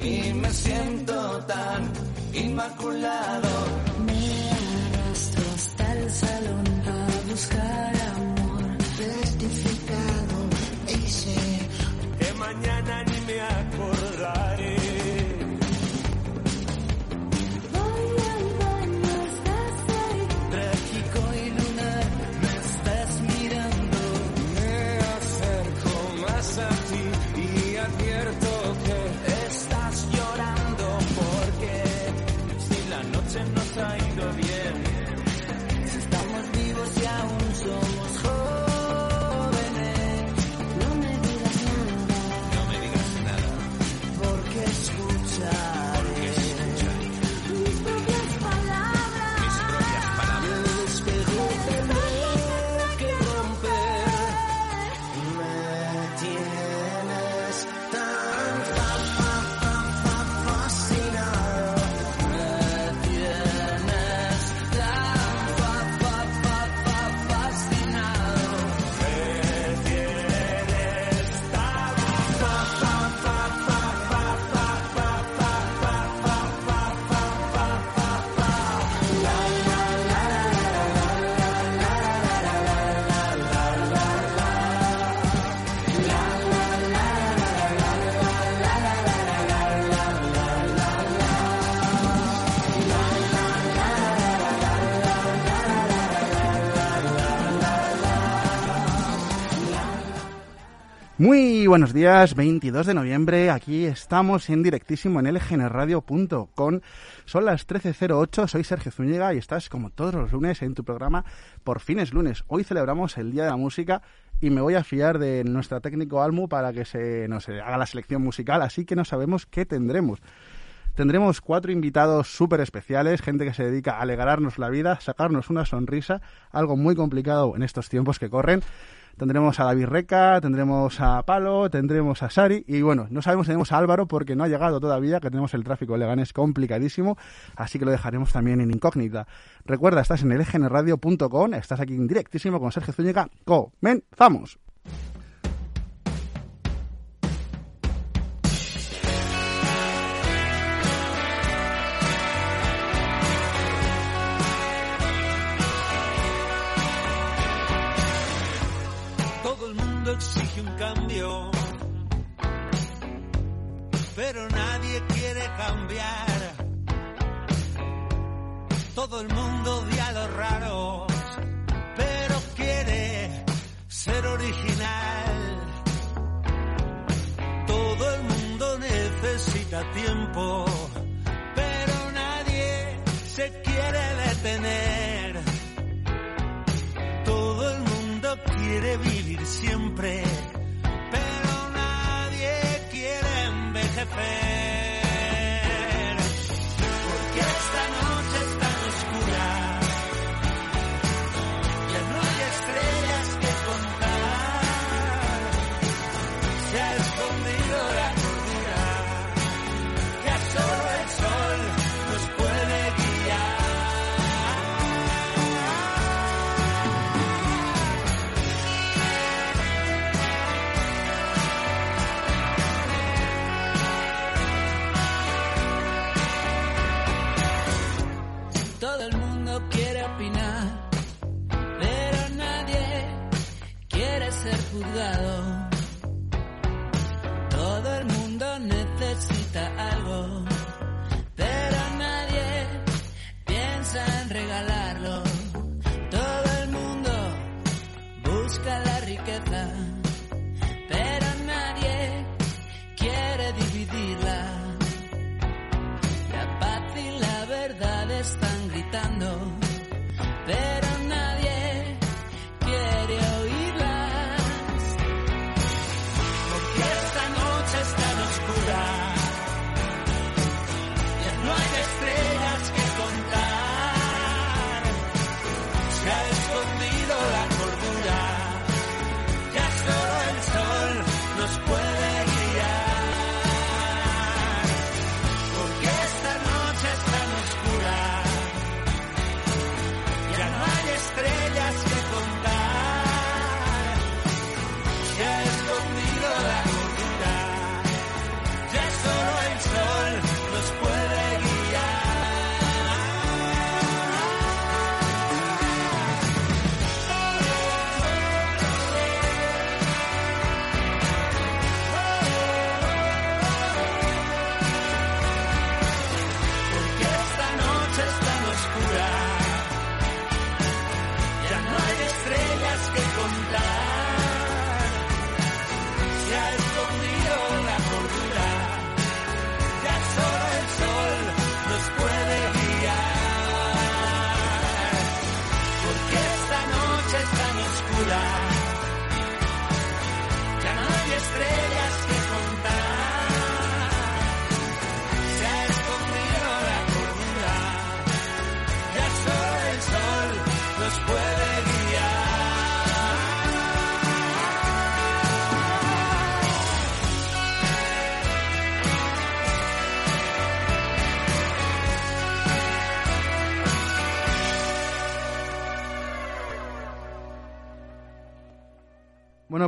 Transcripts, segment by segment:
y me siento tan inmaculado. Muy buenos días, 22 de noviembre, aquí estamos en directísimo en lgnradio.com. Son las 13.08, soy Sergio Zúñiga y estás como todos los lunes en tu programa Por fines lunes. Hoy celebramos el Día de la Música y me voy a fiar de nuestra técnico Almu para que se nos haga la selección musical, así que no sabemos qué tendremos. Tendremos cuatro invitados súper especiales, gente que se dedica a alegrarnos la vida, sacarnos una sonrisa, algo muy complicado en estos tiempos que corren. Tendremos a David Reca, tendremos a Palo, tendremos a Sari y bueno, no sabemos si tenemos a Álvaro porque no ha llegado todavía, que tenemos el tráfico de Leganés complicadísimo, así que lo dejaremos también en incógnita. Recuerda, estás en lgnradio.com, estás aquí en directísimo con Sergio Zúñiga. ¡Comenzamos! Tiempo, pero nadie se quiere detener. Todo el mundo quiere vivir siempre, pero nadie quiere envejecer.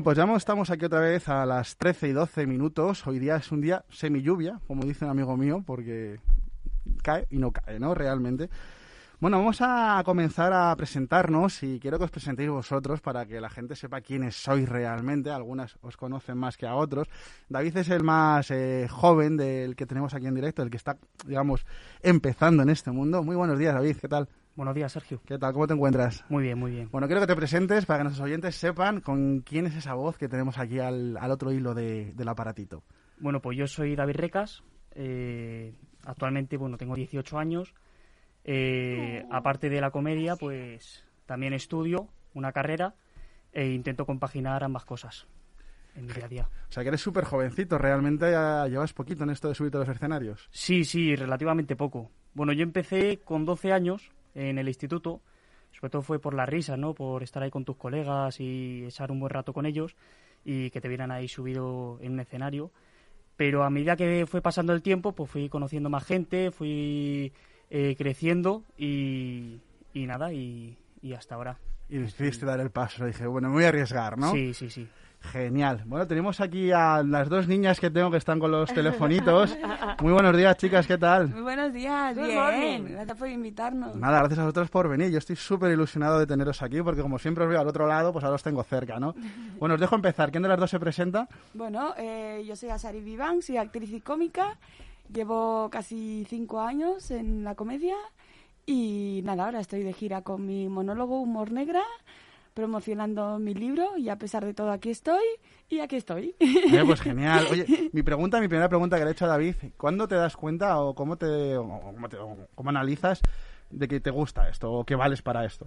Pues ya estamos aquí otra vez a las 13 y 12 minutos. Hoy día es un día semi lluvia, como dice un amigo mío, porque cae y no cae, ¿no? Realmente. Bueno, vamos a comenzar a presentarnos y quiero que os presentéis vosotros para que la gente sepa quiénes sois realmente. Algunas os conocen más que a otros. David es el más eh, joven del que tenemos aquí en directo, el que está, digamos, empezando en este mundo. Muy buenos días, David. ¿Qué tal? Buenos días, Sergio. ¿Qué tal? ¿Cómo te encuentras? Muy bien, muy bien. Bueno, quiero que te presentes para que nuestros oyentes sepan con quién es esa voz que tenemos aquí al, al otro hilo de- del aparatito. Bueno, pues yo soy David Recas. eh, actualmente, bueno, tengo 18 años. Eh, aparte de la comedia, pues también estudio una carrera e intento compaginar ambas cosas en mi día a día. O sea, que eres súper jovencito, realmente ya llevas poquito en esto de subirte a los escenarios. Sí, sí, relativamente poco. Bueno, yo empecé con 12 años en el instituto. Sobre todo fue por la risa, ¿no? Por estar ahí con tus colegas y echar un buen rato con ellos y que te vieran ahí subido en un escenario. Pero a medida que fue pasando el tiempo, pues fui conociendo más gente, fui eh, creciendo y, y nada, y, y hasta ahora. Y decidiste dar el paso. Dije, bueno, me voy a arriesgar, ¿no? Sí, sí, sí. Genial. Bueno, tenemos aquí a las dos niñas que tengo que están con los telefonitos. Muy buenos días, chicas, ¿qué tal? Muy buenos días, Good bien. morning. Gracias por invitarnos. Nada, gracias a vosotros por venir. Yo estoy súper ilusionado de teneros aquí porque como siempre os veo al otro lado, pues ahora os tengo cerca, ¿no? Bueno, os dejo empezar. ¿Quién de las dos se presenta? Bueno, eh, yo soy Asari Vivan, soy actriz y cómica. Llevo casi cinco años en la comedia y nada, ahora estoy de gira con mi monólogo Humor Negra, promocionando mi libro y a pesar de todo aquí estoy y aquí estoy. Pues genial. Oye, mi pregunta, mi primera pregunta que le he hecho a David, ¿cuándo te das cuenta o cómo te, o cómo, te- o cómo analizas de que te gusta esto o que vales para esto?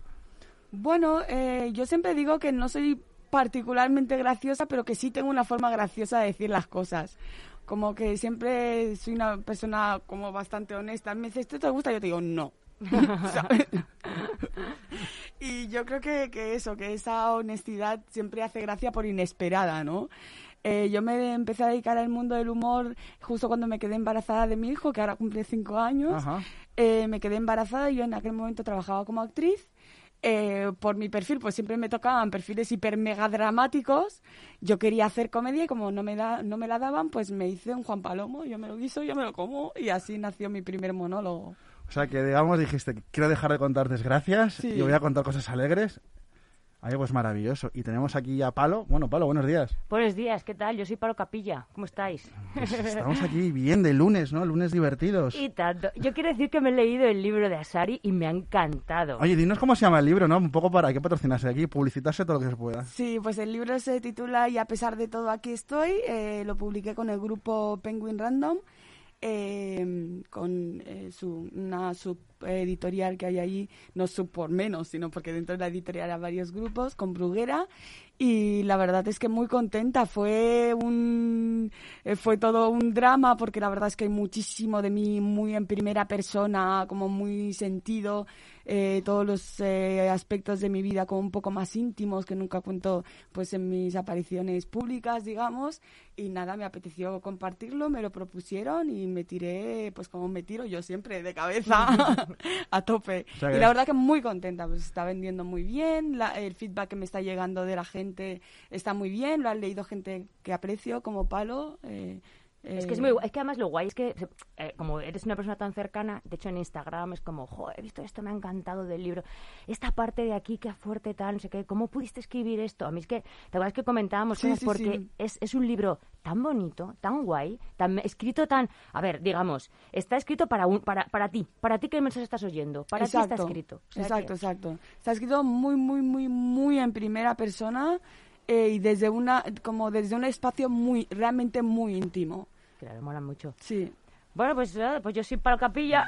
Bueno, eh, yo siempre digo que no soy particularmente graciosa, pero que sí tengo una forma graciosa de decir las cosas. Como que siempre soy una persona como bastante honesta. Me dice, ¿esto te gusta? Yo te digo, no. Y yo creo que, que eso, que esa honestidad siempre hace gracia por inesperada, ¿no? Eh, yo me empecé a dedicar al mundo del humor justo cuando me quedé embarazada de mi hijo, que ahora cumple cinco años. Eh, me quedé embarazada y yo en aquel momento trabajaba como actriz. Eh, por mi perfil, pues siempre me tocaban perfiles hiper mega dramáticos. Yo quería hacer comedia y como no me, da, no me la daban, pues me hice un Juan Palomo. Yo me lo guiso, yo me lo como y así nació mi primer monólogo. O sea, que digamos dijiste, quiero dejar de contar desgracias Sí. y voy a contar cosas alegres. Ahí pues maravilloso. Y tenemos aquí a Palo. Bueno, Palo, buenos días. Buenos días, ¿qué tal? Yo soy Palo Capilla. ¿Cómo estáis? Pues estamos aquí bien de lunes, ¿no? Lunes divertidos. Y tanto. Yo quiero decir que me he leído el libro de Asari y me ha encantado. Oye, dinos cómo se llama el libro, ¿no? Un poco para que patrocinarse aquí, publicitarse todo lo que se pueda. Sí, pues el libro se titula Y a pesar de todo aquí estoy. Eh, lo publiqué con el grupo Penguin Random, eh, con eh, su, una subeditorial que hay ahí, no sub por menos, sino porque dentro de la editorial hay varios grupos, con Bruguera. Y la verdad es que muy contenta. Fue un eh, fue todo un drama porque la verdad es que hay muchísimo de mí muy en primera persona, como muy sentido eh, todos los eh, aspectos de mi vida como un poco más íntimos que nunca cuento pues en mis apariciones públicas, digamos. Y nada, me apeteció compartirlo, me lo propusieron y me tiré, pues como me tiro yo siempre, de cabeza, a tope. O sea que- Y la verdad que muy contenta, pues está vendiendo muy bien, la- el feedback que me está llegando de la gente está muy bien, lo han leído gente que aprecio como palo. eh, Es que es muy es que además lo guay es que eh, como eres una persona tan cercana, de hecho en Instagram es como, jo, he visto esto, me ha encantado del libro. Esta parte de aquí, qué fuerte tal, no sé qué, ¿cómo pudiste escribir esto? A mí es que, ¿te acuerdas que comentábamos Sí, cosas? sí, porque sí. Es, es un libro tan bonito, tan guay, tan escrito tan, a ver, digamos, está escrito para un, para, para ti, para ti que mensaje estás oyendo, para ti está escrito. O sea exacto, que- exacto. Está escrito muy, muy, muy, muy en primera persona eh, y desde una, como desde un espacio muy, realmente muy íntimo. Claro, mola mucho. Sí. Bueno, pues, nada, pues yo soy Palo Capilla.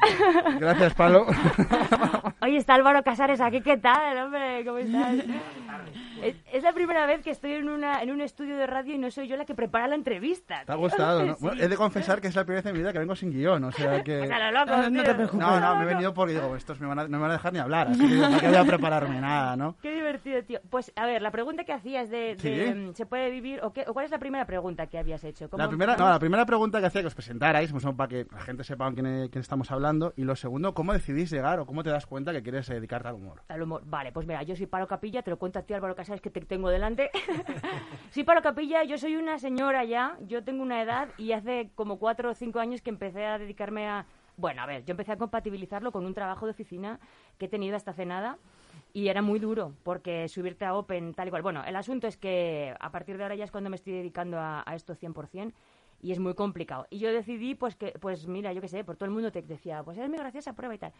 Gracias, Palo. Oye, está Álvaro Casares aquí, ¿qué tal, hombre? ¿Cómo estás? es, es la primera vez que estoy en, una, en un estudio de radio y no soy yo la que prepara la entrevista. ¿Te ha gustado, no? Sí. Bueno, he de confesar que es la primera vez en mi vida que vengo sin guion, o sea que... Lo loco, Ah, no te preocupes. No, no, me he venido porque digo, estos me van a- no me van a dejar ni hablar, así que digo, ¿para qué voy a prepararme nada, no? Qué divertido, tío. Pues, a ver, la pregunta que hacías de, de, Sí. ¿se puede vivir? O, qué, ¿O cuál es la primera pregunta que habías hecho? ¿Cómo- La primera, cómo- no, la primera pregunta que hacía que os presentarais, pues, para que la gente sepa con quién, quién estamos hablando. Y lo segundo, ¿cómo decidís llegar o cómo te das cuenta que quieres dedicarte al humor? Al humor. Vale, pues mira, yo soy Paro Capilla, te lo cuento a ti, Álvaro Casares, que te tengo delante. soy Paro Capilla, yo soy una señora ya, yo tengo una edad y hace como cuatro o cinco años que empecé a dedicarme a... Bueno, a ver, yo empecé a compatibilizarlo con un trabajo de oficina que he tenido hasta hace nada y era muy duro porque subirte a Open tal y cual. Bueno, el asunto es que a partir de ahora ya es cuando me estoy dedicando a, a esto 100% y es muy complicado. Y yo decidí, pues que, pues mira, yo qué sé, por todo el mundo te decía, pues es muy graciosa prueba y tal.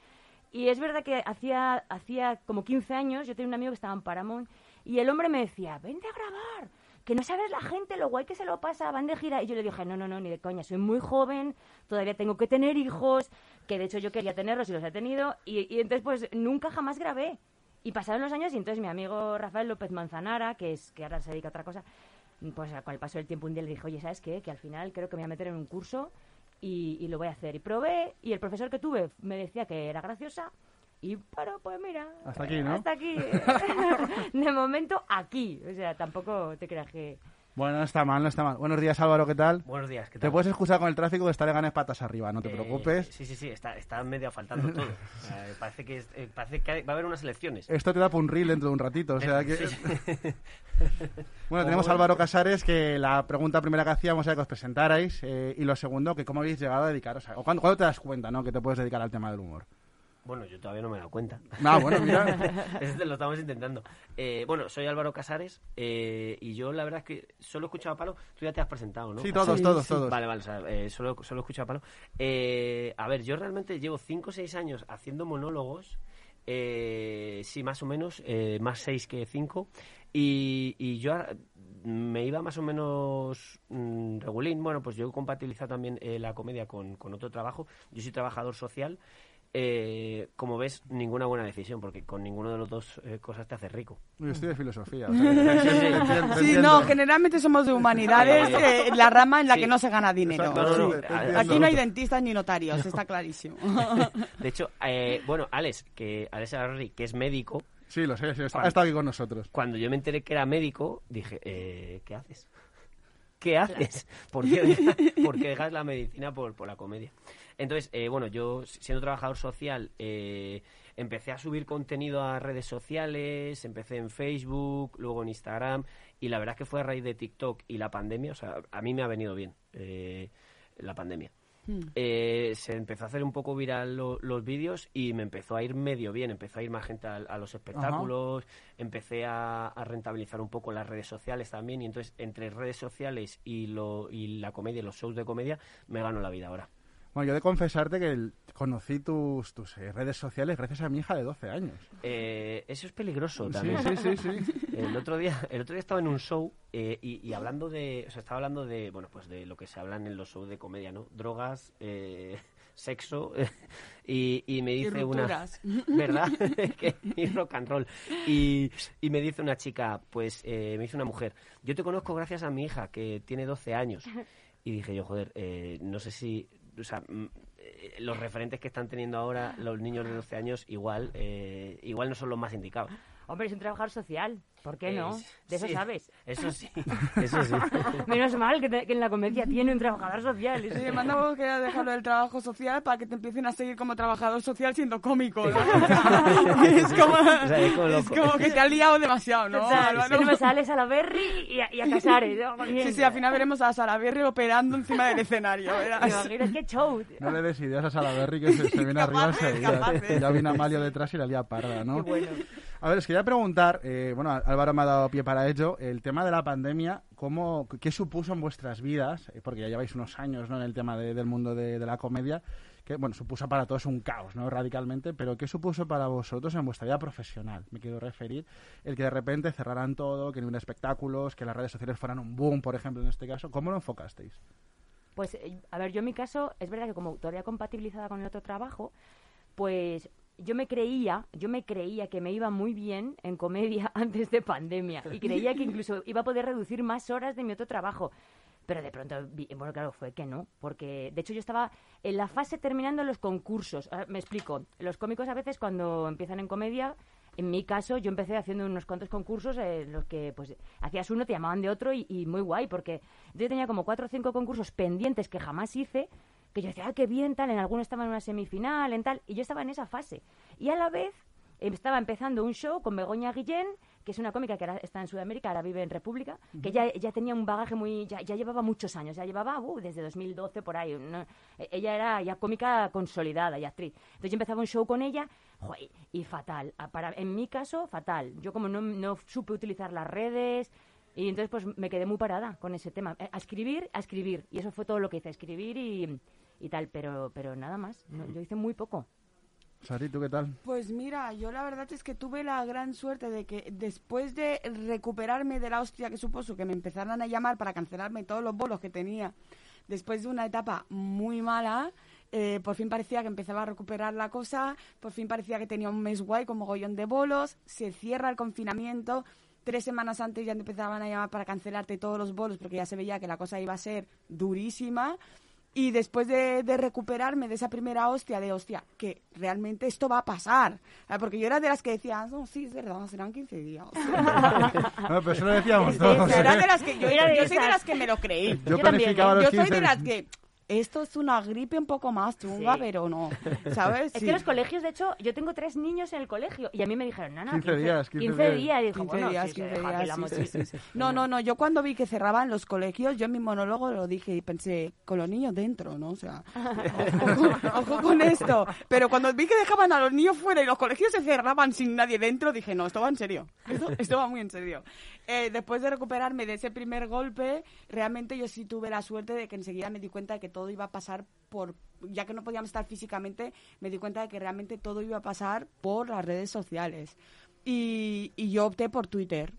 Y es verdad que hacía, hacía como 15 años, yo tenía un amigo que estaba en Paramount, y el hombre me decía, vente a grabar, que no sabes la gente lo guay que se lo pasa, van de gira. Y yo le dije, no, no, no, ni de coña, soy muy joven, todavía tengo que tener hijos, que de hecho yo quería tenerlos y los he tenido, y, entonces pues nunca jamás grabé. Y pasaron los años y entonces mi amigo Rafael López Manzanara, que es que ahora se dedica a otra cosa, pues con el paso del tiempo un día le dije, oye, ¿sabes qué? Que al final creo que me voy a meter en un curso y, y lo voy a hacer. Y probé y el profesor que tuve me decía que era graciosa y pero pues mira, Hasta aquí, ¿no? Hasta aquí. de momento aquí, o sea, tampoco te creas que Bueno, no está mal, no está mal. Buenos días, Álvaro, ¿qué tal? Buenos días, ¿qué Te tal? puedes excusar con el tráfico que estaré ganas patas arriba, no te Eh, preocupes. Sí, sí, sí, está, está medio faltando todo. Eh, parece, que es- eh, parece que va a haber unas elecciones. Esto te da para un reel dentro de un ratito, o sea Eh, que... sí, sí. Bueno, tenemos a Álvaro Casares, que la pregunta primera que hacíamos era que os presentarais, eh, y lo segundo, que cómo habéis llegado a dedicaros a... O cuándo, cuándo te das cuenta, ¿no?, que te puedes dedicar al tema del humor. Bueno, yo todavía no me he dado cuenta. Ah, bueno, mira. Este lo estamos intentando. Eh, bueno, soy Álvaro Casares eh, y yo la verdad es que solo he escuchado a Palo. Tú ya te has presentado, ¿no? Sí, todos, Sí, todos, sí. todos. Vale, vale, o sea, eh, solo, solo he escuchado a Palo. Eh, a ver, yo realmente llevo 5 o 6 años haciendo monólogos. Eh, sí, más o menos, eh, más 6 que 5. Y, y yo me iba más o menos mm, regulín. Bueno, pues yo he compatibilizado también eh, la comedia con, con otro trabajo. Yo soy trabajador social. Eh, como ves, ninguna buena decisión, porque con ninguno de los dos eh, cosas te hace rico. Yo estoy de filosofía. o sea, te entiendo, te Sí, no, generalmente somos de humanidades, eh, la rama en la Sí. que no se gana dinero. Exacto, No, no, no, Sí. Aquí no hay dentistas ni notarios, está clarísimo. De hecho, eh, bueno, Alex, que Alex Agarri, que es médico, Sí, lo sé, sí, está, ha estado aquí con nosotros. cuando yo me enteré que era médico, dije, eh, ¿qué haces? ¿Qué haces? ¿Por qué, dejas, por qué dejas la medicina por, por la comedia? Entonces, eh, bueno, yo siendo trabajador social, eh, empecé a subir contenido a redes sociales, empecé en Facebook, luego en Instagram, y la verdad es que fue a raíz de TikTok y la pandemia, o sea, a mí me ha venido bien eh, la pandemia. Eh, se empezó a hacer un poco viral lo- los vídeos y me empezó a ir medio bien, empezó a ir más gente a, a los espectáculos, empecé a, a rentabilizar un poco las redes sociales también y entonces entre redes sociales y, lo, y la comedia, los shows de comedia, me gano la vida ahora. Bueno, yo he de confesarte que el- conocí tus, tus eh, redes sociales gracias a mi hija de 12 años. Eh, eso es peligroso Sí, también. sí, sí, sí. El otro día, el otro día estaba en un show eh, y, y hablando de, o sea, estaba hablando de, bueno, pues de lo que se hablan en los shows de comedia, ¿no? Drogas, eh, sexo y, y me Y dice una, rupturas. ¿verdad? Que- y rock and roll. Y, y me dice una chica, pues eh, me dice una mujer, yo te conozco gracias a mi hija que tiene 12 años. Y dije yo, joder, eh, no sé si, o sea, mm, eh, los referentes que están teniendo ahora los niños de 12 años igual, eh, igual no son los más indicados. Hombre, es un trabajador social. ¿Por qué no? Es- De eso sí, sabes. Eso sí, eso sí. Menos mal que, te- que en la comedia tiene un trabajador social. Sí, me mandamos que dejarlo del trabajo social para que te empiecen a seguir como trabajador social siendo cómico. ¿no? es, como, O sea, es como es loco. como que te has liado demasiado, ¿no? O sea, tenemos a Alex a la Berry y a, y a Casares. ¿no? Sí, sí, al final veremos a Sara Berry operando encima del escenario. ¿Te verás. imaginas qué show? tío? No le des ideas a Salaberry que se, se viene arriba enseguida. Ya viene Amalio detrás y la lía parda, ¿no? Qué bueno. A ver, os quería preguntar, eh, bueno, Álvaro me ha dado pie para ello, el tema de la pandemia, ¿cómo, ¿qué supuso en vuestras vidas? Eh, Porque ya lleváis unos años ¿no? en el tema de- del mundo de, de la comedia, que, bueno, supuso para todos un caos, ¿no? Radicalmente, pero ¿qué supuso para vosotros en vuestra vida profesional? Me quiero referir, el que de repente cerraran todo, que no hubiera espectáculos, que las redes sociales fueran un boom, por ejemplo, en este caso, ¿cómo lo enfocasteis? Pues, eh, a ver, yo en mi caso, es verdad que como todavía compatibilizada con el otro trabajo, pues yo me creía, yo me creía que me iba muy bien en comedia antes de pandemia y creía que incluso iba a poder reducir más horas de mi otro trabajo. Pero de pronto, bueno, claro, fue que no, porque de hecho yo estaba en la fase terminando los concursos. Ah, me explico, los cómicos a veces cuando empiezan en comedia, en mi caso yo empecé haciendo unos cuantos concursos en los que pues hacías uno, te llamaban de otro y, y muy guay, porque yo tenía como cuatro o cinco concursos pendientes que jamás hice, que yo decía, ah, qué bien, tal, en alguno estaba en una semifinal, en tal, y yo estaba en esa fase. Y a la vez eh, estaba empezando un show con Begoña Guillén, que es una cómica que ahora está en Sudamérica, ahora vive en República, que ya, ya tenía un bagaje muy... Ya, ya llevaba muchos años, ya llevaba uh, desde 2012 por ahí. E- Ella era ya cómica consolidada y actriz. Entonces yo empezaba un show con ella joder, y fatal. Para, en mi caso, fatal. Yo como no, no supe utilizar las redes... Y entonces pues me quedé muy parada con ese tema. Eh, A escribir, a escribir. Y eso fue todo lo que hice, escribir y, y tal. Pero, pero nada más. No, yo hice muy poco. Sari, ¿tú qué tal? Pues mira, yo la verdad es que tuve la gran suerte de que después de recuperarme de la hostia que supuso que me empezaran a llamar para cancelarme todos los bolos que tenía, después de una etapa muy mala, eh, por fin parecía que empezaba a recuperar la cosa, por fin parecía que tenía un mes guay con mogollón de bolos, se cierra el confinamiento, tres semanas antes ya empezaban a llamar para cancelarte todos los bolos porque ya se veía que la cosa iba a ser durísima. Y después de, de recuperarme de esa primera hostia, de hostia, que realmente esto va a pasar. Ah, Porque yo era de las que decía, no, sí, es verdad, serán 15 días. No, pero eso lo decíamos todos. sí, Era de las que yo, yo soy de las que me lo creí. Yo Yo también, planificaba ¿eh? los Yo soy 15 de las que esto es una gripe un poco más chunga, Sí. pero no, ¿sabes? Es Sí. que los colegios, de hecho, yo tengo tres niños en el colegio y a mí me dijeron, no, no, 15 días, 15 15 días. días. Y dijo, 15 bueno, días, sí, se 15 deja aquí días, la sí, mochila. sí, sí, sí. No, no, no, yo cuando vi que cerraban los colegios, yo en mi monólogo lo dije y pensé, con los niños dentro, ¿no? O sea, ojo, ojo con esto. Pero cuando vi que dejaban a los niños fuera y los colegios se cerraban sin nadie dentro, dije, no, esto va en serio. Esto, esto va muy en serio. Eh, después de recuperarme de ese primer golpe, realmente yo sí tuve la suerte de que enseguida me di cuenta de que todo iba a pasar por ya que no podíamos estar físicamente, me di cuenta de que realmente todo iba a pasar por las redes sociales. Y, yo opté por Twitter.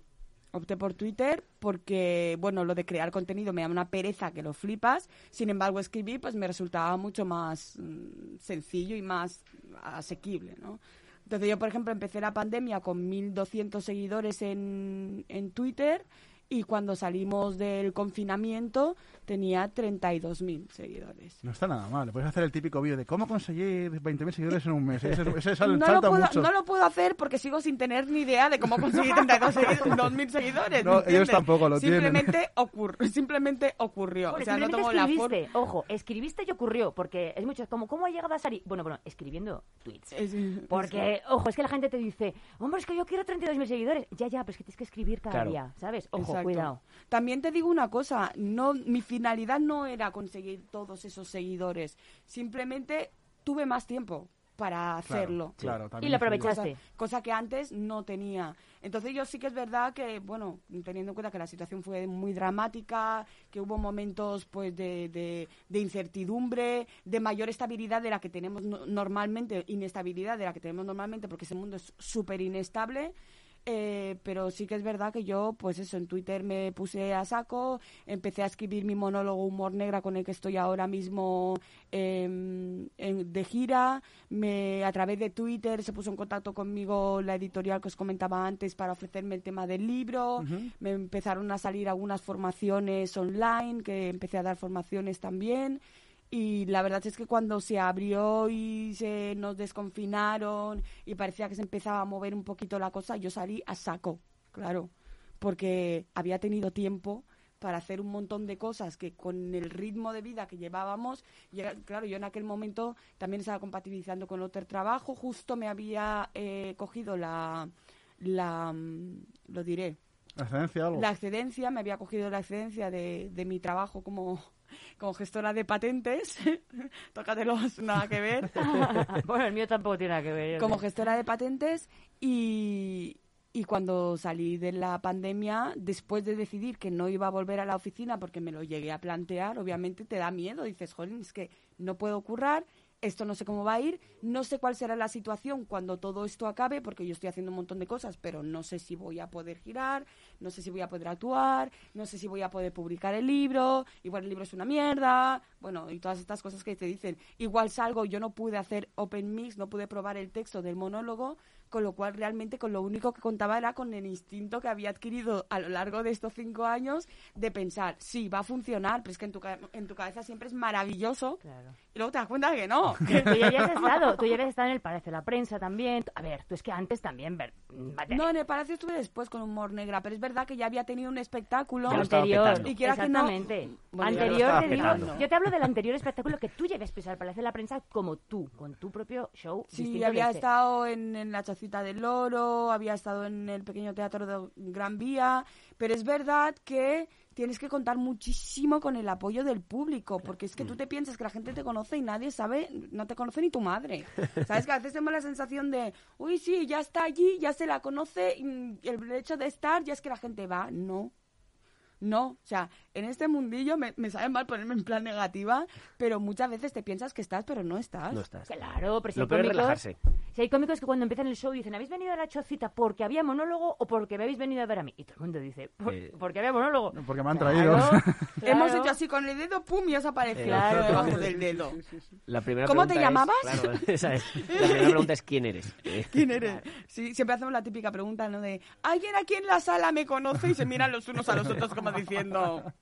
Opté por Twitter porque, bueno, lo de crear contenido me da una pereza que lo flipas. Sin embargo, escribir pues me resultaba mucho más mm, sencillo y más asequible, ¿no? Entonces yo, por ejemplo, empecé la pandemia con 1.200 seguidores en, en Twitter y cuando salimos del confinamiento tenía 32.000 seguidores. No está nada mal. Le puedes hacer el típico vídeo de cómo conseguir 20.000 seguidores en un mes. Ese, ese sal- no, salta lo puedo, mucho. no lo puedo hacer porque sigo sin tener ni idea de cómo conseguir 32 segui- 2.000 seguidores. No, ¿me ellos tampoco lo tienen. simplemente ocurrió, simplemente ocurrió. Bueno, o sea, no tengo la forma. ojo, escribiste y ocurrió, porque es mucho, como, ¿cómo ha llegado a salir? Bueno, bueno, escribiendo tweets. Es- Porque, ojo, es que la gente te dice, hombre, es que yo quiero 32.000 seguidores. Ya, ya, pero es que tienes que escribir cada Claro. día, ¿sabes? Ojo, Exacto. Cuidado. También te digo una cosa, no, mi finalidad no era conseguir todos esos seguidores, simplemente tuve más tiempo para hacerlo. Claro, Y también lo aprovechaste. Cosa, cosa que antes no tenía. Entonces yo sí que es verdad que, bueno, teniendo en cuenta que la situación fue muy dramática, que hubo momentos pues de, de, de incertidumbre, de mayor estabilidad de la que tenemos no- normalmente, inestabilidad de la que tenemos normalmente, porque ese mundo es súper inestable. Eh, pero sí que es verdad que yo, pues eso, en Twitter me puse a saco, empecé a escribir mi monólogo Humor Negra con el que estoy ahora mismo em, en- de gira. Me, a través de Twitter se puso en contacto conmigo la editorial que os comentaba antes para ofrecerme el tema del libro. Me empezaron a salir algunas formaciones online, que empecé a dar formaciones también. Y la verdad es que cuando se abrió y se nos desconfinaron y parecía que se empezaba a mover un poquito la cosa, yo salí a saco, claro, porque había tenido tiempo para hacer un montón de cosas que con el ritmo de vida que llevábamos, y era- claro, yo en aquel momento también estaba compatibilizando con otro trabajo, justo me había eh, cogido la, la, mm, lo diré, ¿La excedencia algo? la excedencia, me había cogido la excedencia de, de mi trabajo como, como gestora de patentes. Tócatelos, nada que ver. bueno, el mío tampoco tiene nada que ver. como gestora de patentes y, y cuando salí de la pandemia, después de decidir que no iba a volver a la oficina porque me lo llegué a plantear, obviamente te da miedo, dices, joder, es que no puedo currar, esto no sé cómo va a ir, no sé cuál será la situación cuando todo esto acabe, porque yo estoy haciendo un montón de cosas, pero no sé si voy a poder girar, no sé si voy a poder actuar, no sé si voy a poder publicar el libro, igual el libro es una mierda, bueno, y todas estas cosas que te dicen. Igual salgo, yo no pude hacer open mix, no pude probar el texto del monólogo, con lo cual realmente con lo único que contaba era con el instinto que había adquirido a lo largo de estos cinco años de pensar, sí, va a funcionar, pero es que en tu, en tu cabeza siempre es maravilloso Claro. y luego te das cuenta de que no. Tú ya habías estado, tú ya habías estado en el Palacio de la Prensa también. A ver, tú es que antes también... ver- vale, No, en el Palacio estuve después con Humor Negra, pero es verdad que ya había tenido un espectáculo. Ya anterior. Y que no- exactamente. Bueno, anterior, te digo, yo te hablo del anterior espectáculo que tú habías pisado el Palacio de la Prensa como tú, con tu propio show. Sí, había este. estado en, en La Chocita del Loro, había estado en el pequeño teatro de Gran Vía, pero es verdad que tienes que contar muchísimo con el apoyo del público, porque es que tú te piensas que la gente te conoce y nadie sabe, no te conoce ni tu madre. ¿Sabes? Que a veces tenemos la sensación de, uy, sí, ya está allí, ya se la conoce, y el hecho de estar ya es que la gente va. No. No, o sea, en este mundillo me, me sabe mal ponerme en plan negativa, pero muchas veces te piensas que estás, pero no estás. No estás. Claro, pero si Lo hay peor es cómicos- relajarse. Si hay cómicos que cuando empiezan el show dicen, ¿habéis venido a la chocita porque había monólogo o porque me habéis venido a ver a mí? Y todo el mundo dice, "Por- Eh, porque había monólogo. Porque me han Claro, traído. Hemos claro. hecho así con el dedo, pum, y os apareció Claro. debajo del dedo. La primera ¿Cómo te pregunta es- llamabas? claro, esa es. La primera pregunta es ¿quién eres? Eh, ¿Quién eres? Sí, siempre hacemos la típica pregunta, ¿no? De, ¿alguien aquí en la sala me conoce? Y se miran los unos a los otros como diciendo,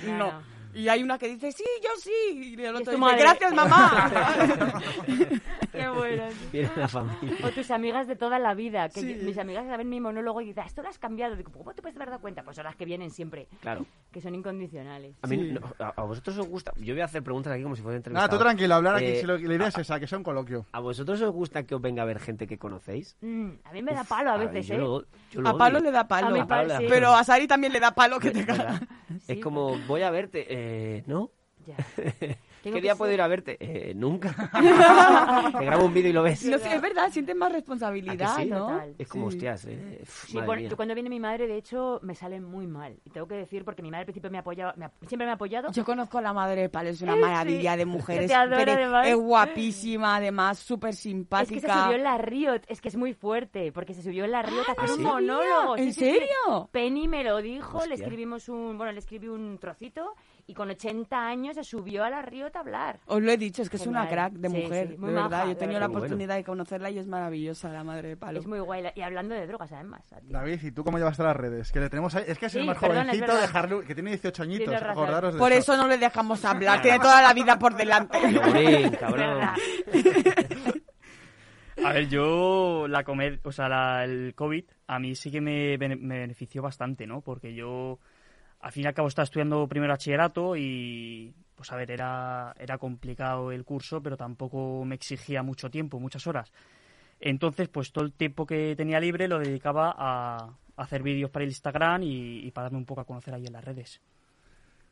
no. Y hay una que dice, sí, yo sí. Y el otro dice, madre. gracias, mamá. Qué bueno. Viene la familia. O tus amigas de toda la vida, que Sí. yo- mis amigas saben mi monólogo y dicen, "Ah, esto lo has cambiado. Digo, ¿cómo te puedes haber dado cuenta? Pues son las que vienen siempre, Claro. que son incondicionales. A mí, no, a, a vosotros os gusta. Yo voy a hacer preguntas aquí como si fuera Nada, entrevistado. tú tranquilo, hablar aquí. Eh, si lo- la idea es esa, que sea un coloquio. ¿A vosotros os gusta que os venga a ver gente que conocéis? Mm, a mí me da palo a ver, veces, yo ¿eh? lo- yo lo A Pablo odio. le da palo. A A da sí. palo. Pero a Sari también le da palo que te caga. Sí, es como, voy a verte. Eh, ¿No? Ya. ¿Qué día puedo ir a verte? Eh, nunca. Te grabo un vídeo y lo ves. No sé, es verdad, sientes más ¿A responsabilidad, sí? ¿no? Total. Es como, Sí. hostias, eh, Sí, madre bueno, mía. yo cuando viene mi madre, de hecho, me sale muy mal. Y tengo que decir, porque mi madre al principio me apoyaba, me ap- siempre me ha apoyado. Yo conozco a la madre de Palo, es una Eh, sí. maravilla de mujer. Que Es, te adora, pero además. es guapísima, además, súper es que se simpática. subió en la Riot, es que es muy fuerte, porque se subió en la Riot a hacer ¿Ah, un monólogo. ¿En Sí, sí, sí. serio? Penny me lo dijo, le Hostia. escribimos un, bueno, le escribí un trocito y con 80 años se subió a la a hablar. Os lo he dicho, es que es una crack de Sí, mujer, sí, muy de verdad. Yo he tenido la oportunidad de conocerla y es maravillosa, la madre de Palo. Es muy guay. Y hablando de drogas, además. David, ¿y tú cómo llevas las redes? Que le tenemos ahí. Es que es el Sí, más perdona, es jovencito, dejarlo, que tiene 18 añitos. Acordaros de Por eso no le dejamos hablar, tiene toda la vida por delante. Cabrón. A ver, yo la comed, o sea, la- el COVID a mí sí que me, me benefició bastante, ¿no? Porque yo al fin y al cabo estaba estudiando primero bachillerato y pues a ver, era, era complicado el curso, pero tampoco me exigía mucho tiempo, muchas horas. Entonces, pues todo el tiempo que tenía libre lo dedicaba a, a hacer vídeos para el Instagram y, y para darme un poco a conocer ahí en las redes.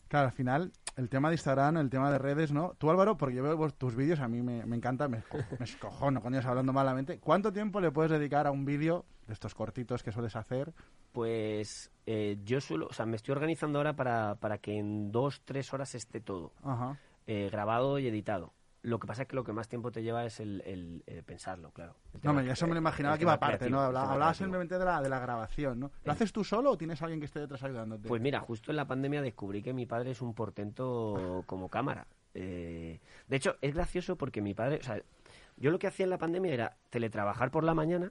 Claro, al final, el tema de Instagram, el tema de redes, ¿no? Tú, Álvaro, porque yo veo tus vídeos, a mí me, me encanta, me, me escojono cuando ellos hablando malamente. ¿Cuánto tiempo le puedes dedicar a un vídeo de estos cortitos que sueles hacer? Pues eh, yo suelo, o sea, me estoy organizando ahora para, para que en dos, tres horas esté todo Ajá. eh, grabado y editado. Lo que pasa es que lo que más tiempo te lleva es el, el- el pensarlo, claro. El No, hombre, eso me lo imaginaba que iba aparte, ¿no? el Habla- tema Hablabas creativo. simplemente de la, de la grabación, ¿no? ¿Lo haces tú solo o tienes alguien que esté detrás ayudándote? Pues mira, justo en la pandemia descubrí que mi padre es un portento como cámara. Eh, de hecho, es gracioso porque mi padre, o sea, yo lo que hacía en la pandemia era teletrabajar por la mañana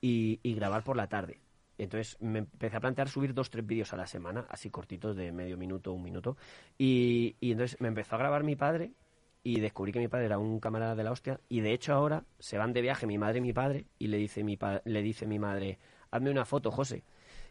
y grabar por la tarde. Entonces me empecé a plantear subir dos, tres vídeos a la semana, así cortitos de medio minuto, un minuto. Y, y entonces me empezó a grabar mi padre y descubrí que mi padre era un camarada de la hostia. Y de hecho ahora se van de viaje mi madre y mi padre y le dice mi, le dice mi madre, hazme una foto, José.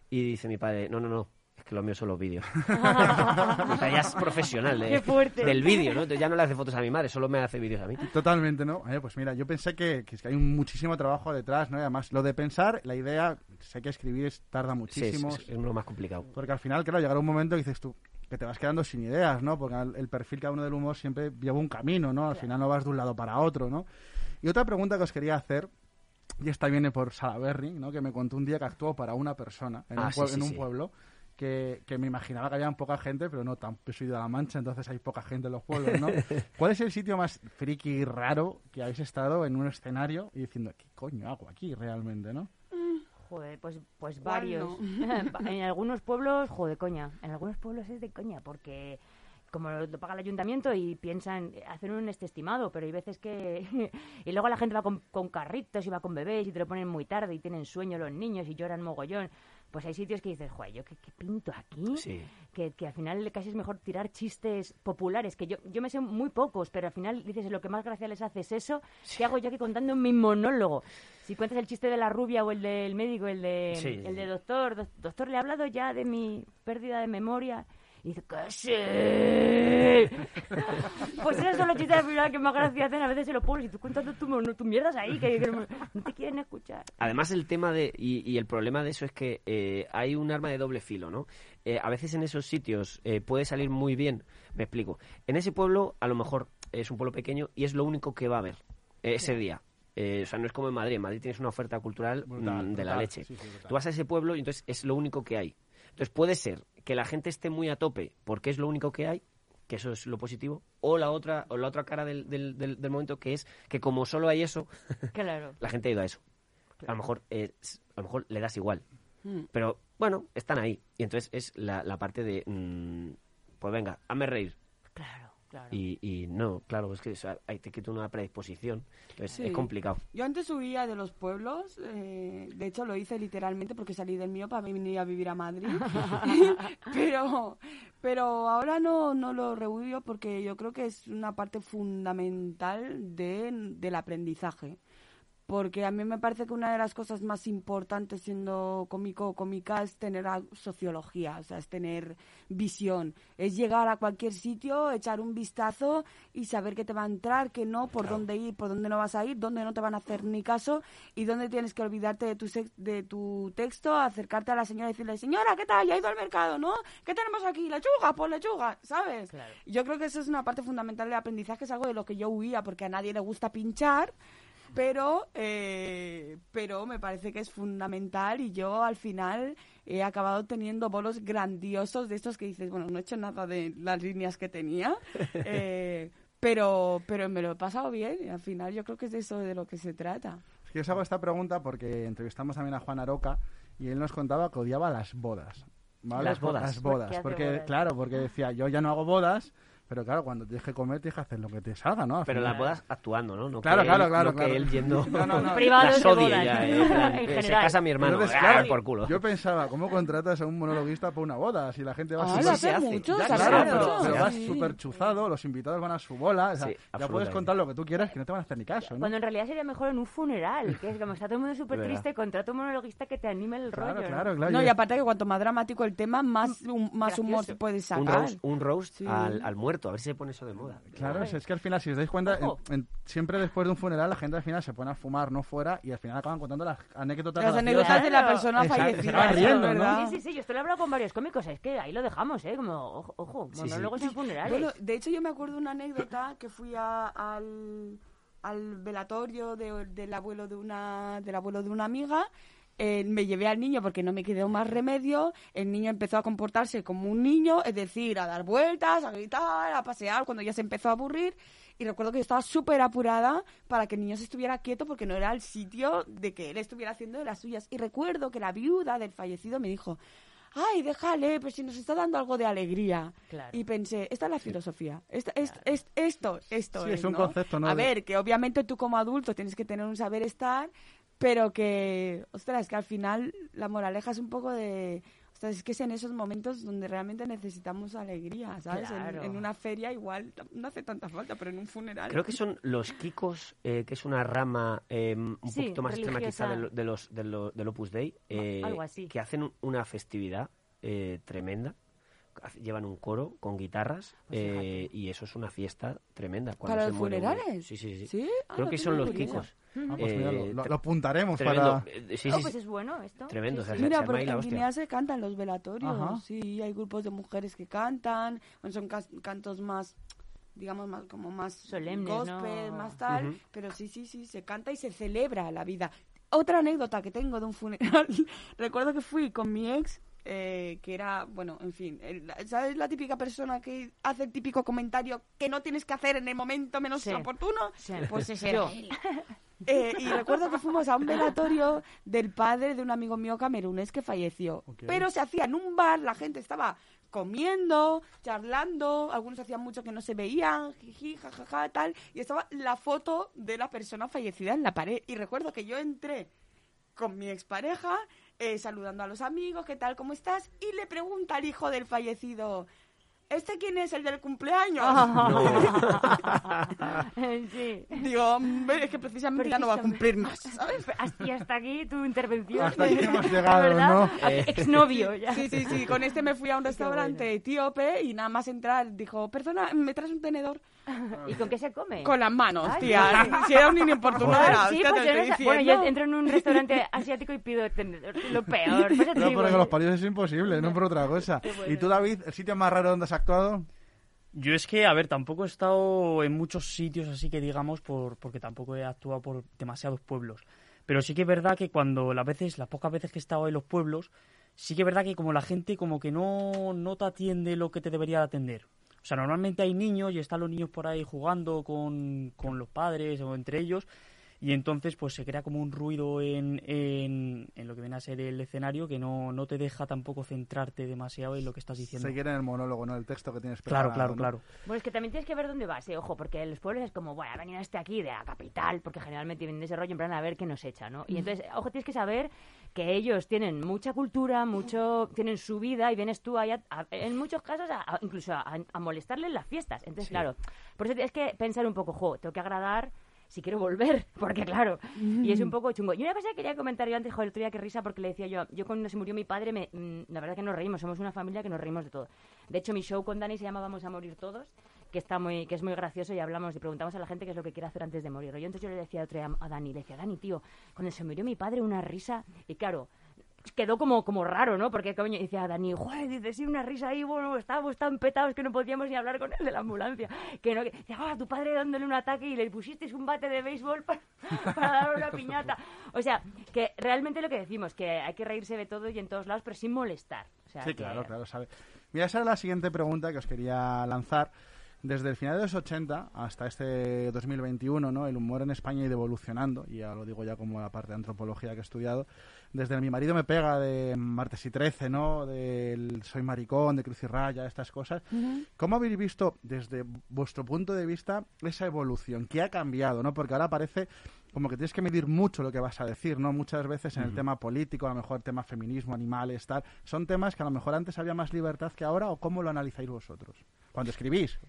Y dice mi padre, no, no, no, es que lo mío son los vídeos. o sea, ya es profesional de- Qué fuerte. del vídeo, ¿no? Entonces ya no le hace fotos a mi madre, solo me hace vídeos a mí. Totalmente, ¿no? Eh, pues mira, yo pensé que, que es que hay un muchísimo trabajo detrás, ¿no? Y además, lo de pensar, la idea, sé que escribir es- tarda Sí, es, muchísimo. es- es lo más complicado. Porque al final, claro, llegará un momento que dices tú, que te vas quedando sin ideas, ¿no? Porque al- el perfil cada uno del humor siempre lleva un camino, ¿no? Al final no vas de un lado para otro, ¿no? Y otra pregunta que os quería hacer, y esta viene por Salaberry, ¿no? Que me contó un día que actuó para una persona en, Ah, un, sí, pue- sí, en un sí. pueblo. Que, que me imaginaba que había poca gente, pero no, tan soy de la Mancha, entonces hay poca gente en los pueblos, ¿no? ¿Cuál es el sitio más friki y raro que habéis estado en un escenario y diciendo, ¿qué coño hago aquí realmente, no? Joder, pues, pues ¿Cuál varios. en algunos pueblos, joder, coña. En algunos pueblos es de coña, porque como lo paga el ayuntamiento y piensan hacer un este estimado, pero hay veces que... y luego la gente va con, con carritos y va con bebés y te lo ponen muy tarde y tienen sueño los niños y lloran mogollón. Pues hay sitios que dices, joder, ¿yo qué, qué pinto aquí? Sí. Que, que al final casi es mejor tirar chistes populares, que yo, yo me sé muy pocos, pero al final dices, lo que más gracia les hace es eso, ¿qué hago yo aquí contando mi monólogo? Si cuentas el chiste de la rubia o el del médico, el de, Sí. el de doctor, "Doc- doctor, le he hablado ya de mi pérdida de memoria. Y dice, que sí. pues esos son los chistes al final que más gracia hacen a veces en los pueblos y tú contando tu, mon- tu mierdas ahí, que, que no, te quieren escuchar. Además, el tema de. Y, y el problema de eso es que eh, hay un arma de doble filo, ¿no? Eh, a veces en esos sitios eh, puede salir muy bien. Me explico. En ese pueblo, a lo mejor es un pueblo pequeño y es lo único que va a haber eh, ese día. Eh, o sea, no es como en Madrid. En Madrid tienes una oferta cultural Brutal, mm, de la leche. Sí. Tú vas a ese pueblo y entonces es lo único que hay. Entonces puede ser que la gente esté muy a tope porque es lo único que hay, que eso es lo positivo, o la otra, o la otra cara del, del, del- del momento que es que como solo hay eso, Claro. la gente ha ido a eso. A lo mejor es- a lo mejor le das igual. Mm. Pero bueno, están ahí. Y entonces es la, la parte de mm, pues venga, hazme reír. Claro, claro. Y, y no, claro, es que o sea, ahí te quita una predisposición. Entonces Sí. es complicado. Yo antes huía de los pueblos, eh, de hecho lo hice literalmente porque salí del mío para venir a vivir a Madrid, pero, pero ahora no, no lo rehuyo porque yo creo que es una parte fundamental de, del aprendizaje. Porque a mí me parece que una de las cosas más importantes siendo cómico o cómica es tener sociología, o sea, es tener visión. Es llegar a cualquier sitio, echar un vistazo y saber qué te va a entrar, qué no, por dónde ir, por dónde no vas a ir, dónde no te van a hacer ni caso y dónde tienes que olvidarte de tu, sex- de tu texto, acercarte a la señora y decirle, señora, ¿qué tal? Ya ha ido al mercado, ¿no? ¿Qué tenemos aquí? Lechuga, pues lechuga, ¿sabes? Claro. Yo creo que eso es una parte fundamental del aprendizaje, es algo de lo que yo huía porque a nadie le gusta pinchar pero eh, pero me parece que es fundamental y yo al final he acabado teniendo bolos grandiosos de estos que dices, bueno, no he hecho nada de las líneas que tenía, eh, pero pero me lo he pasado bien y al final yo creo que es de eso de lo que se trata. Es que os hago esta pregunta porque entrevistamos también a Juan Aroca y él nos contaba que odiaba las bodas. ¿vale? Las bodas. Las ¿Por bodas. hace Porque, bodas? claro, porque decía, yo ya no hago bodas, pero claro, cuando tienes que comer tienes que hacer lo que te salga, ¿no? Al Pero final. las bodas actuando, ¿no? no Claro, que claro, él- claro, no claro. que él yendo... No, no, no. Privados de bodas. ya, eh, en plan, En Se casa mi hermano. Entonces, ¡ah, claro, por culo. Yo pensaba, ¿cómo contratas a un monologuista para una boda? Si la gente va Ah, sí se hace hace. mucho, Ya, se hace claro, mucho, pero, pero vas sí. súper chuzado, los invitados van a su bola, o sea, Sí, ya puedes contar lo que tú quieras que no te van a hacer ni caso, ¿no? Cuando en realidad sería mejor en un funeral, que es como está todo el mundo súper triste, contrata un monologuista que te anime el Claro, rollo. ¿no? claro, claro. No, y aparte que cuanto más dramático el tema, más, hum- más humor Gracioso. se puede Un sacar. un roast Sí. al, al muerto, a ver si se pone eso de moda. Claro, es, es que al final, si os dais cuenta, en- en- siempre después de un funeral la gente al final se pone a fumar, no fuera, y al final acaban contando las anécdotas Las anécdotas de la persona Exacto, fallecida. riendo, ¿no? Sí, sí, sí, yo esto lo he hablado con varios cómicos, es que ahí lo dejamos, ¿eh? Como, ojo, ojo Sí, sí. monólogos en funerales. Bueno, de hecho yo me acuerdo una anécdota que fui a- al, al velatorio de- del abuelo de una del abuelo de una amiga. Eh, me llevé al niño porque no me quedó más remedio. El niño empezó a comportarse como un niño, es decir, a dar vueltas, a gritar, a pasear cuando ya se empezó a aburrir. Y recuerdo que yo estaba súper apurada para que el niño se estuviera quieto porque no era el sitio de que él estuviera haciendo de las suyas. Y recuerdo que la viuda del fallecido me dijo, ay, déjale, pero si nos está dando algo de alegría. Claro. Y pensé, esta es la filosofía. Esta- esto, esto Sí, es un ¿no? concepto, ¿no? A ver, que obviamente tú como adulto tienes que tener un saber estar, pero que, ostras, que al final la moraleja es un poco de... Ostras, es que es en esos momentos donde realmente necesitamos alegría, ¿sabes? En- Claro. En, una feria igual no hace tanta falta, pero en un funeral... Creo que son los Kikos, eh, que es una rama eh, un Sí, poquito más extrema quizá de, lo- de los, de lo- del Opus Dei, eh, algo así. que hacen un- una festividad eh, tremenda. Llevan un coro con guitarras Pues eh, y eso es una fiesta tremenda. Cuando ¿Para se los muere funerales? Sí, sí, sí. ¿Sí? Ah, Creo no que son los. Kikos. Ah, pues mira, lo, apuntaremos Tremendo. para... Eh, Sí, Oh, sí, pues es bueno esto. Tremendo, Sí, o sea, sí. se- Mira, porque en hostia. Guinea se cantan los velatorios, Ajá. sí, hay grupos de mujeres que cantan, bueno, son cantos más, digamos, más como más Solemnes, gospel, ¿no? más tal, pero sí, sí, sí, se canta y se celebra la vida. Otra anécdota que tengo de un funeral, recuerdo que fui con mi ex eh, que era, bueno, en fin, el- ¿sabes la típica persona que hace el típico comentario que no tienes que hacer en el momento menos Sí. oportuno? Sí. Pues ese era él. Eh, y recuerdo que fuimos a un velatorio del padre de un amigo mío camerunés que falleció. Ok. Pero se hacía en un bar, la gente estaba comiendo, charlando, algunos hacían mucho que no se veían, jiji, jajaja, tal, y estaba la foto de la persona fallecida en la pared. Y recuerdo que yo entré con mi expareja, eh, saludando a los amigos, ¿qué tal, cómo estás? Y le pregunta al hijo del fallecido, ¿este quién es el del cumpleaños? sí. Digo, hombre, es que precisamente ya no va a cumplir más, ¿sabes? Y hasta aquí tu intervención. Hasta aquí hemos llegado, verdad, ¿no? a- Exnovio ya. Sí, sí, sí, con este me fui a un restaurante bueno. etíope y nada más entrar dijo, perdona, ¿me traes un tenedor? ¿Y con qué se come? Con las manos, Ay, tía. sí. Si era un niño importuno, Ah, era, sí, pues yo no sé- bueno, yo diciendo. entro en un restaurante asiático y pido tenedor, lo peor. Pues No, porque ¿eh? los palitos es imposible, no por otra cosa. bueno. ¿Y tú, David, el sitio más raro donde has actuado? Yo es que, a ver, tampoco he estado en muchos sitios así que digamos, por, porque tampoco he actuado por demasiados pueblos. Pero sí que es verdad que cuando las veces, las pocas veces que he estado en los pueblos, sí que es verdad que como la gente como que no, no te atiende lo que te debería de atender. O sea, normalmente hay niños y están los niños por ahí jugando con, con los padres o entre ellos y entonces pues se crea como un ruido en, en, en lo que viene a ser el escenario que no, no te deja tampoco centrarte demasiado en lo que estás diciendo. Seguir en el monólogo, ¿no? El texto que tienes Claro, preparado, claro, ¿no? claro. Bueno, es que también tienes que ver dónde vas, eh, ojo, porque los pueblos es como, bueno, ha venido este aquí de la capital, porque generalmente vienen de ese rollo en plan a ver qué nos echa, ¿no? Y entonces, ojo, tienes que saber que ellos tienen mucha cultura, mucho, tienen su vida y vienes tú ahí, a- a- en muchos casos, a- a- incluso a, a molestarles en las fiestas. Entonces, claro, por eso tienes que pensar un poco, jo, tengo que agradar si quiero volver, porque claro, y es un poco chungo. Y una cosa que quería comentar yo antes, joder, el otro día que risa, porque le decía yo, yo cuando se murió mi padre, me, mm, la verdad que nos reímos, somos una familia que nos reímos de todo. De hecho, mi show con Dani se llama Vamos a morir todos, que está muy, que es muy gracioso y hablamos y preguntamos a la gente qué es lo que quiere hacer antes de morir. Yo entonces yo le decía otro día a Dani, le decía, Dani, tío, cuando se murió mi padre, una risa, y claro, quedó como, como raro, ¿no? Porque coño, decía Dani, joder, dice, sí, una risa ahí, bueno, estábamos tan petados que no podíamos ni hablar con él de la ambulancia. Que no, que, decía, ah, tu padre dándole un ataque y le pusisteis un bate de béisbol para, para dar una piñata. O sea, que realmente lo que decimos, que hay que reírse de todo y en todos lados, pero sin molestar. O sea, Sí, que- claro, claro, sabe. Mira, esa era la siguiente pregunta que os quería lanzar. Desde el final de los 80 hasta este 2021, ¿no? El humor en España ha ido evolucionando, y ya lo digo ya como la parte de antropología que he estudiado. Desde el Mi marido me pega de Martes y 13, ¿no? Del Soy maricón, de Cruz y Raya, estas cosas. ¿Cómo habéis visto desde vuestro punto de vista esa evolución? ¿Qué ha cambiado, no? Porque ahora parece como que tienes que medir mucho lo que vas a decir, ¿no? Muchas veces en el tema político, a lo mejor tema feminismo, animales, tal, son temas que a lo mejor antes había más libertad que ahora, o cómo lo analizáis vosotros cuando escribís.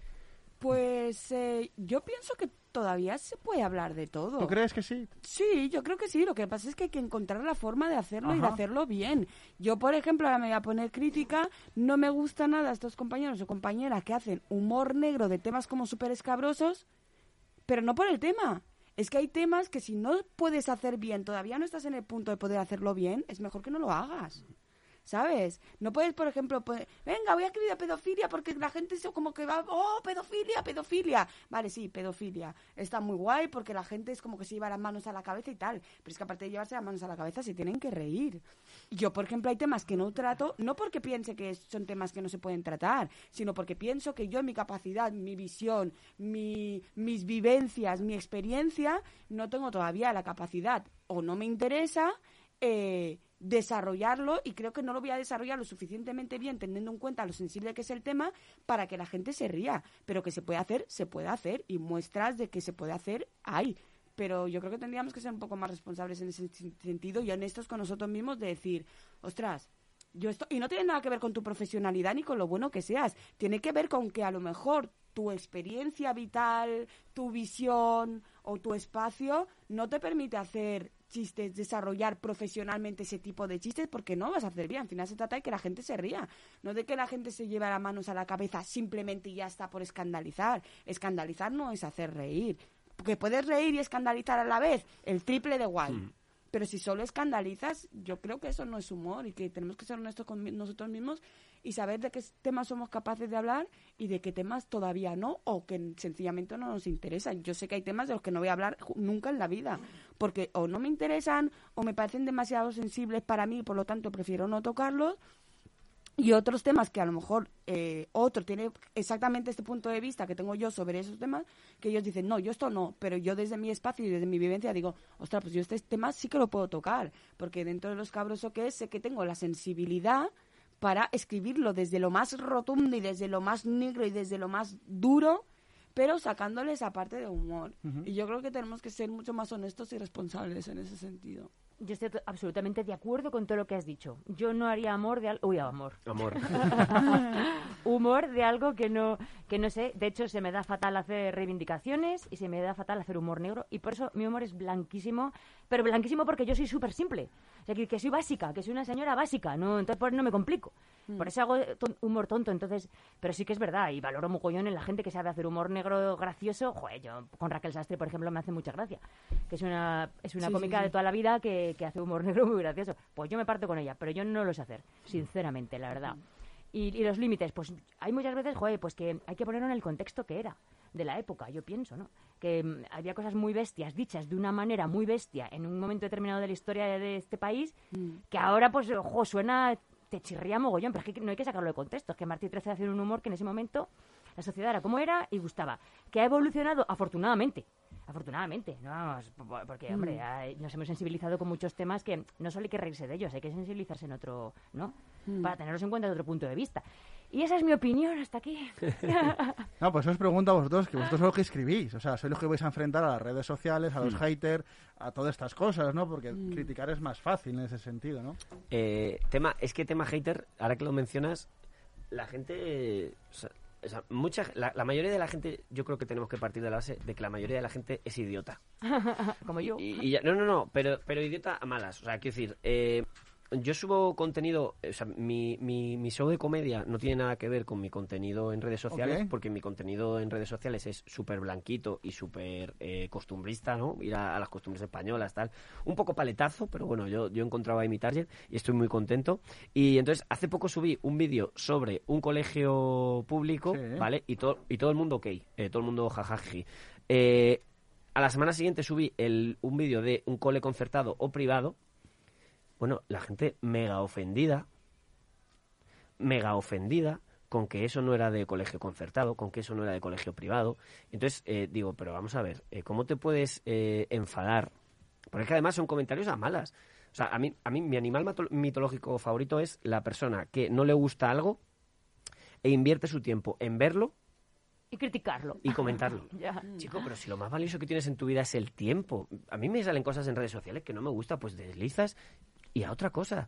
Pues eh, yo pienso que todavía se puede hablar de todo. ¿Tú crees que sí? Sí, yo creo que sí. Lo que pasa es que hay que encontrar la forma de hacerlo y de hacerlo bien. Yo, por ejemplo, ahora me voy a poner crítica. No me gusta nada estos compañeros o compañeras que hacen humor negro de temas como súper escabrosos, pero no por el tema. Es que hay temas que si no puedes hacer bien, todavía no estás en el punto de poder hacerlo bien, es mejor que no lo hagas. ¿Sabes? No puedes, por ejemplo, poner, venga, voy a escribir a pedofilia porque la gente se como que va, oh, pedofilia, pedofilia. Vale, sí, pedofilia. Está muy guay porque la gente es como que se lleva las manos a la cabeza y tal. Pero es que aparte de llevarse las manos a la cabeza, se tienen que reír. Yo, por ejemplo, hay temas que no trato, no porque piense que son temas que no se pueden tratar, sino porque pienso que yo, mi capacidad, mi visión, mi, mis vivencias, mi experiencia, no tengo todavía la capacidad o no me interesa eh, desarrollarlo y creo que no lo voy a desarrollar lo suficientemente bien teniendo en cuenta lo sensible que es el tema para que la gente se ría. Pero que se puede hacer, se puede hacer y muestras de que se puede hacer hay. Pero yo creo que tendríamos que ser un poco más responsables en ese sen- sentido y honestos con nosotros mismos de decir, ostras, yo esto y no tiene nada que ver con tu profesionalidad ni con lo bueno que seas, tiene que ver con que a lo mejor tu experiencia vital, tu visión o tu espacio no te permite hacer chistes, desarrollar profesionalmente ese tipo de chistes porque no vas a hacer bien. Al final se trata de que la gente se ría, no de que la gente se lleve las manos a la cabeza simplemente y ya está por escandalizar. Escandalizar no es hacer reír. Porque puedes reír y escandalizar a la vez, el triple de guay. Pero si solo escandalizas, yo creo que eso no es humor y que tenemos que ser honestos con nosotros mismos y saber de qué temas somos capaces de hablar y de qué temas todavía no o que sencillamente no nos interesan. Yo sé que hay temas de los que no voy a hablar nunca en la vida porque o no me interesan o me parecen demasiado sensibles para mí, por lo tanto prefiero no tocarlos y otros temas que a lo mejor eh, otro tiene exactamente este punto de vista que tengo yo sobre esos temas, que ellos dicen, no, yo esto no, pero yo desde mi espacio y desde mi vivencia digo, ostras, pues yo este tema sí que lo puedo tocar, porque dentro de los cabroso que es, sé que tengo la sensibilidad para escribirlo desde lo más rotundo y desde lo más negro y desde lo más duro, pero sacándole esa parte de humor. Y yo creo que tenemos que ser mucho más honestos y responsables en ese sentido. Yo estoy to- absolutamente de acuerdo con todo lo que has dicho. Yo no haría amor de algo... Uy, amor. Amor. humor de algo que no, que no sé. De hecho, se me da fatal hacer reivindicaciones y se me da fatal hacer humor negro. Y por eso mi humor es blanquísimo. Pero blanquísimo porque yo soy súper simple. O sea, que, que soy básica, que soy una señora básica. no Entonces, por no me complico. Por eso hago ton- humor tonto. Entonces, pero sí que es verdad. Y valoro mogollón en la gente que sabe hacer humor negro gracioso. Joder, yo con Raquel Sastre, por ejemplo, me hace mucha gracia. Que es una, es una Sí, cómica sí. de toda la vida que, que hace humor negro muy gracioso. Pues yo me parto con ella, pero yo no lo sé hacer, sinceramente, la verdad. Y, y los límites, pues hay muchas veces, joder, pues que hay que ponerlo en el contexto que era, de la época, yo pienso, ¿no? Que mm, había cosas muy bestias, dichas de una manera muy bestia en un momento determinado de la historia de este país, que ahora, pues, ojo, suena, te chirría mogollón, pero es que no hay que sacarlo de contexto. Es que Martí XIII hacía un humor que en ese momento la sociedad era como era y gustaba. Que ha evolucionado, afortunadamente, afortunadamente, no vamos, po- po- porque, hombre, hay- nos hemos sensibilizado con muchos temas que no solo hay que reírse de ellos, hay que sensibilizarse en otro, ¿no? Para tenerlos en cuenta desde otro punto de vista. Y esa es mi opinión hasta aquí. No, pues os pregunto a vosotros, que vosotros sois los que escribís, o sea, sois los que vais a enfrentar a las redes sociales, a los haters, a todas estas cosas, ¿no? Porque criticar es más fácil en ese sentido, ¿no? Eh, tema, es que tema hater, ahora que lo mencionas, la gente. o sea, o sea, mucha, la, la mayoría de la gente, yo creo que tenemos que partir de la base de que la mayoría de la gente es idiota. Como yo. Y, y ya- no, no, no, pero, pero idiota a malas. O sea, quiero decir, eh, yo subo contenido, o sea, mi, mi, mi show de comedia no tiene nada que ver con mi contenido en redes sociales, porque mi contenido en redes sociales es súper blanquito y súper eh, costumbrista, ¿no? Ir a, a las costumbres españolas, tal. Un poco paletazo, pero bueno, yo, yo encontraba ahí mi target y estoy muy contento. Y entonces, hace poco subí un vídeo sobre un colegio público, Sí. ¿vale? Y, todo y todo el mundo ok, eh, todo el mundo jajaji. Eh, a la semana siguiente subí el, un vídeo de un cole concertado o privado. Bueno, la gente mega ofendida, mega ofendida con que eso no era de colegio concertado, con que eso no era de colegio privado. Entonces, eh, digo, pero vamos a ver, eh, ¿cómo te puedes eh, enfadar? Porque es que además son comentarios a malas. O sea, a mí, a mí mi animal mitológico favorito es la persona que no le gusta algo e invierte su tiempo en verlo Y criticarlo. y comentarlo. Ya. Chico, pero si lo más valioso que tienes en tu vida es el tiempo. A mí me salen cosas en redes sociales que no me gusta, pues deslizas y a otra cosa.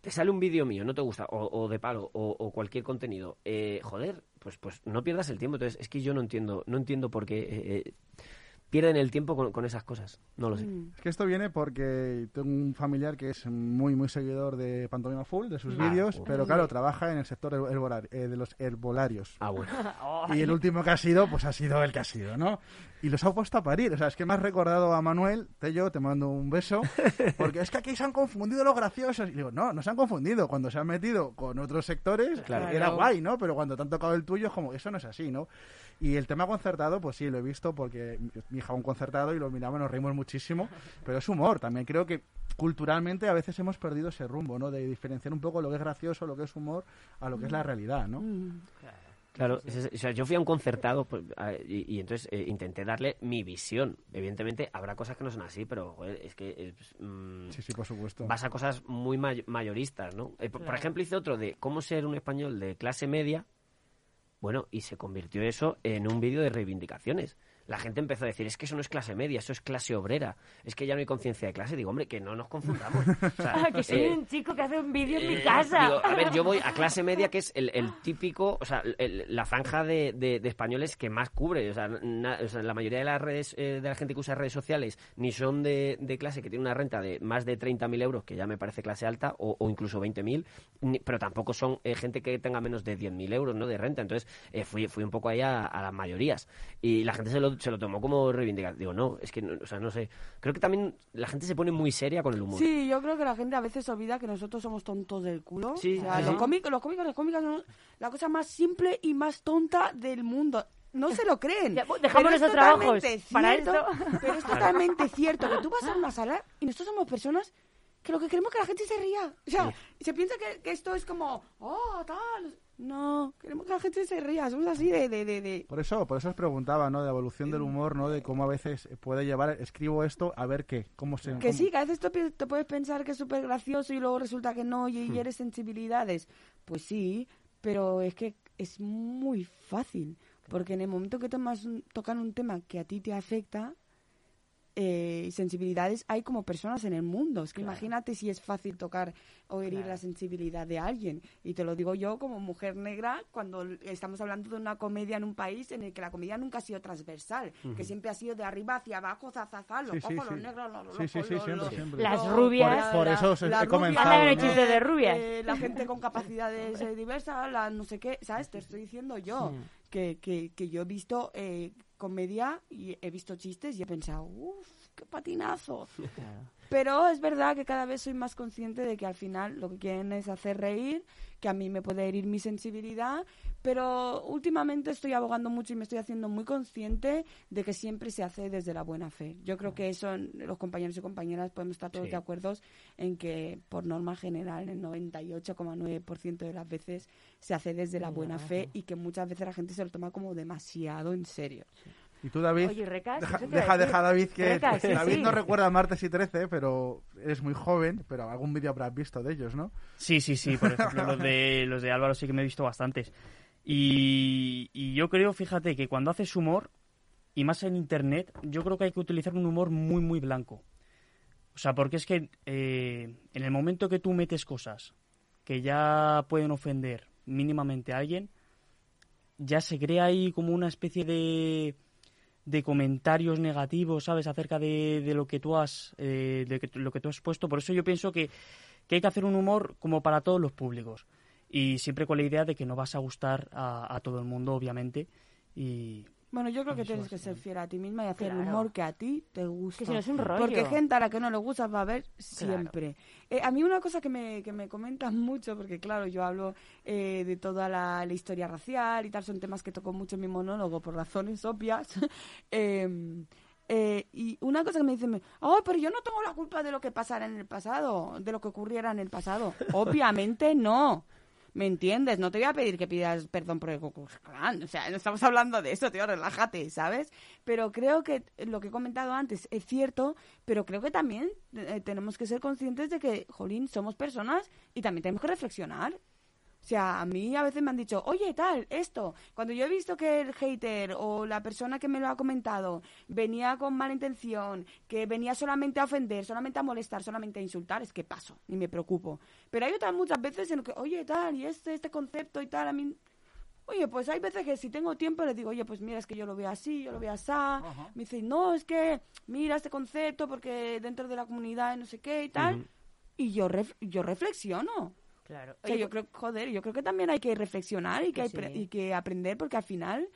Te sale un vídeo mío, no te gusta, o, de palo, o, o cualquier contenido. Eh, joder, pues, pues no pierdas el tiempo. Entonces, es que yo no entiendo, no entiendo por qué eh, eh, pierden el tiempo con, con esas cosas. No lo sé. Es que esto viene porque tengo un familiar que es muy, muy seguidor de Pantomima Full, de sus Ah, vídeos, pero claro, trabaja en el sector herbolar- eh, de los herbolarios. Ah, bueno. Y el último que ha sido, pues ha sido el que ha sido, ¿no? Y los ha puesto a parir. O sea, es que me has recordado a Manuel, Tello, te mando un beso, porque es que aquí se han confundido los graciosos. Y digo, no, no se han confundido. Cuando se han metido con otros sectores, Claro. era guay, ¿no? Pero cuando te han tocado el tuyo, es como, eso no es así, ¿no? Y el tema concertado, pues sí, lo he visto porque mi hija un concertado y lo miramos, nos reímos muchísimo, pero es humor. También creo que culturalmente a veces hemos perdido ese rumbo, ¿no? De diferenciar un poco lo que es gracioso, lo que es humor, a lo que es la realidad, ¿no? Claro, es- es- o sea, yo fui a un concertado pues, y, y entonces eh, intenté darle mi visión. Evidentemente habrá cosas que no son así, pero joder, es que eh, pues, mm, Sí, sí, por supuesto. vas a cosas muy may- mayoristas, ¿no? Eh, por- Por Claro. ejemplo, hice otro de cómo ser un español de clase media. Bueno, y se convirtió eso en un vídeo de reivindicaciones. La gente empezó a decir, es que eso no es clase media, eso es clase obrera. Es que ya no hay conciencia de clase. Digo, hombre, que no nos confundamos. O sea, Ah, que soy eh, un chico que hace un vídeo en mi eh, casa. digo, a ver, yo voy a clase media, que es el, el típico, o sea, el- la franja de, de- de españoles que más cubre. O sea, na- o sea, la mayoría de las redes, eh, de la gente que usa redes sociales, ni son de, de clase que tiene una renta de más de 30.000 euros, que ya me parece clase alta, o, o incluso 20.000, ni- pero tampoco son eh, gente que tenga menos de 10.000 euros, ¿no? De renta. Entonces, eh, fui, fui un poco ahí a, a las mayorías. Y la gente se lo, se lo tomó como reivindicar. Digo, no, es que, no, o sea, no sé. Creo que también la gente se pone muy seria con el humor. Sí, yo creo que la gente a veces olvida que nosotros somos tontos del culo. Sí, O sea, sí, los, cómicos, los cómicos, las cómicas son la cosa más simple y más tonta del mundo. No se lo creen. Ya, pues, dejamos nuestros trabajos para eso. Pero es totalmente cierto que tú vas a una sala y nosotros somos personas que lo que queremos es que la gente se ría. O sea, se piensa que, que esto es como, oh, tal. No, queremos que la gente se ría. Somos así de... de, de, de- Por eso, por eso os preguntaba, ¿no? De la evolución del humor, ¿no? De cómo a veces puede llevar, escribo esto, a ver qué, cómo se... Que cómo- sí, que a veces pi- te puedes pensar que es súper gracioso y luego resulta que no y, y eres sensibilidades. Pues sí, pero es que es muy fácil. Porque en el momento que tomas un- tocan un tema que a ti te afecta, eh, sensibilidades hay como personas en el mundo. Es que imagínate si es fácil tocar o herir la sensibilidad de alguien. Y te lo digo yo como mujer negra cuando estamos hablando de una comedia en un país en el que la comedia nunca ha sido transversal, que siempre ha sido de arriba hacia abajo, zazaza, los Sí, sí, ojos, sí. los negros, los Sí, sí, rojos, sí, los- siempre, los- siempre. Las rubias. Por- por eso he de rubias. eh, la gente con capacidades eh, diversas, la no sé qué, ¿sabes? Te estoy diciendo yo que, que, que yo he visto eh, comedia y he visto chistes y he pensado, uff, qué patinazo. Pero es verdad que cada vez soy más consciente de que al final lo que quieren es hacer reír, que a mí me puede herir mi sensibilidad, pero últimamente estoy abogando mucho y me estoy haciendo muy consciente de que siempre se hace desde la buena fe. Yo creo que eso los compañeros y compañeras podemos estar todos Sí. de acuerdo en que por norma general el 98,9% de las veces se hace desde la buena fe y que muchas veces la gente se lo toma como demasiado en serio. Y tú, David, Oye, Recas, deja, deja, David, que Recas, sí, David sí. no recuerda Martes y 13, pero eres muy joven, pero algún vídeo habrás visto de ellos, ¿no? Sí, sí, sí. Por ejemplo, los de, los de Álvaro sí que me he visto bastantes. Y, y yo creo, fíjate, que cuando haces humor, y más en Internet, yo creo que hay que utilizar un humor muy, muy blanco. O sea, porque es que eh, en el momento que tú metes cosas que ya pueden ofender mínimamente a alguien, ya se crea ahí como una especie de, de comentarios negativos, ¿sabes? Acerca de, de lo que tú has eh, de que- lo que tú has puesto. Por eso yo pienso que, que hay que hacer un humor como para todos los públicos. Y siempre con la idea de que no vas a gustar a, a todo el mundo, obviamente. Y Bueno, yo creo que tienes que ser fiel a ti misma y hacer el humor que a ti te gusta. Que si no es un rollo. Porque gente a la que no le gusta va a haber siempre. Eh, a mí una cosa que me, que me comentan mucho, porque claro, yo hablo eh, de toda la, la historia racial y tal, son temas que toco mucho en mi monólogo por razones obvias. Em, eh, y una cosa que me dicen, oh, pero yo no tengo la culpa de lo que pasara en el pasado, de lo que ocurriera en el pasado. Obviamente no. ¿Me entiendes? No te voy a pedir que pidas perdón por el Ku Klux Klan. O sea, no estamos hablando de eso, tío, relájate, ¿sabes? Pero creo que lo que he comentado antes es cierto, pero creo que también eh, tenemos que ser conscientes de que, jolín, somos personas y también tenemos que reflexionar. O sea, a mí a veces me han dicho, oye, tal, esto. Cuando yo he visto que el hater o la persona que me lo ha comentado venía con mala intención, que venía solamente a ofender, solamente a molestar, solamente a insultar, es que paso y me preocupo. Pero hay otras muchas veces en lo que, oye, tal, y este, este concepto y tal, a mí... Oye, pues hay veces que si tengo tiempo le digo, oye, pues mira, es que yo lo veo así, yo lo veo así. Me dice, no, es que mira este concepto porque dentro de la comunidad no sé qué y tal. Y yo, ref- yo reflexiono. Claro. O sea, yo creo, joder, yo creo que también hay que reflexionar y que, hay sí. pre- y que aprender porque al final,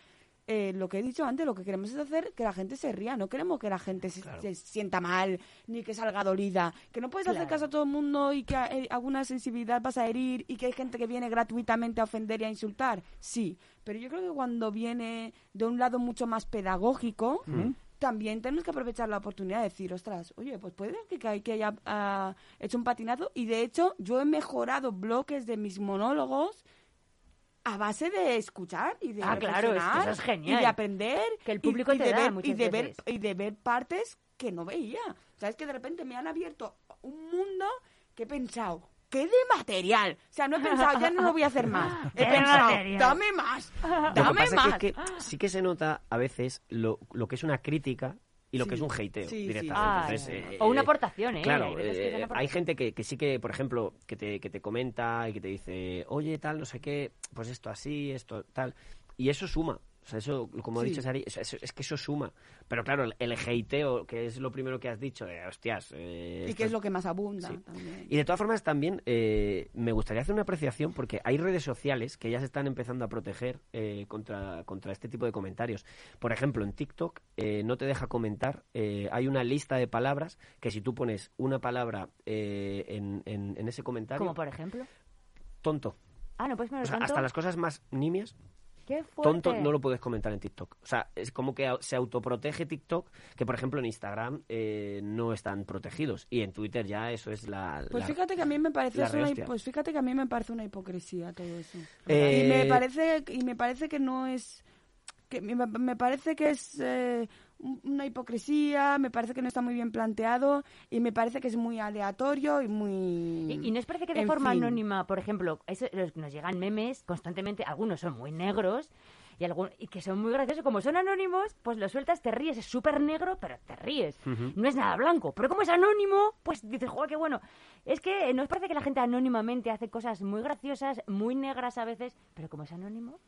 eh, lo que he dicho antes, lo que queremos es hacer que la gente se ría, no queremos que la gente se, se sienta mal ni que salga dolida, que no puedes hacer caso a todo el mundo y que eh, alguna sensibilidad vas a herir y que hay gente que viene gratuitamente a ofender y a insultar, sí, pero yo creo que cuando viene de un lado mucho más pedagógico, también tenemos que aprovechar la oportunidad de decir, ostras, oye, pues puede que, que, haya ah, hecho un patinazo. Y de hecho, yo he mejorado bloques de mis monólogos a base de escuchar y de Ah, claro, es que reflexionar eso es genial. y de aprender Que el y- público y, te de da ver, y de ver y de ver partes que no veía. Sabes que de repente me han abierto un mundo que he pensado ¿Qué de material? O sea, no he pensado, ya no lo voy a hacer más. He ¿Qué de pensado, material? dame más, Lo que dame pasa más. es que, que sí que se nota a veces lo, lo que es una crítica y lo Sí. que es un hateo Sí, sí, directamente. Ah, Entonces, sí. eh, o una eh, aportación, ¿eh? Claro, Hay que eh, hay aportación. gente que, que sí que, por ejemplo, que te, que te comenta y que te dice, oye, tal, no sé qué, pues esto así, esto tal. Y eso suma. O sea, eso, como ha Sí. dicho Sari, eso- eso- es que eso suma. Pero claro, el, el hateo, que es lo primero que has dicho, de, hostias. eh, Y esto que es lo que más abunda Sí. también. y de todas formas también eh, me gustaría hacer una apreciación porque hay redes sociales que ya se están empezando a proteger eh, contra, contra este tipo de comentarios. Por ejemplo, en TikTok eh, no te deja comentar, eh, hay una lista de palabras que si tú pones una palabra eh, en, en- en ese comentario, Como por ejemplo. tonto. Ah, no puedes poner O sea, tanto. hasta las cosas más nimias Qué fuerte. tonto no lo puedes comentar en TikTok. O sea, es como que se autoprotege TikTok, que por ejemplo en Instagram eh, no están protegidos. Y en Twitter ya eso es la... Pues la- fíjate que a mí me parece una, pues fíjate que a mí me parece una hipocresía todo eso. Eh, Y me parece y me parece que no es que me, me parece que es eh, una hipocresía, me parece que no está muy bien planteado y me parece que es muy aleatorio y muy Y, y nos parece que de en forma fin. anónima, por ejemplo, eso- nos llegan memes constantemente, algunos son muy negros y, algún- y que son muy graciosos. Como son anónimos, pues lo sueltas, te ríes, es súper negro, pero te ríes. No es nada blanco. Pero como es anónimo, pues dices, joder, qué bueno. Es que nos parece que la gente anónimamente hace cosas muy graciosas, muy negras a veces, pero como es anónimo.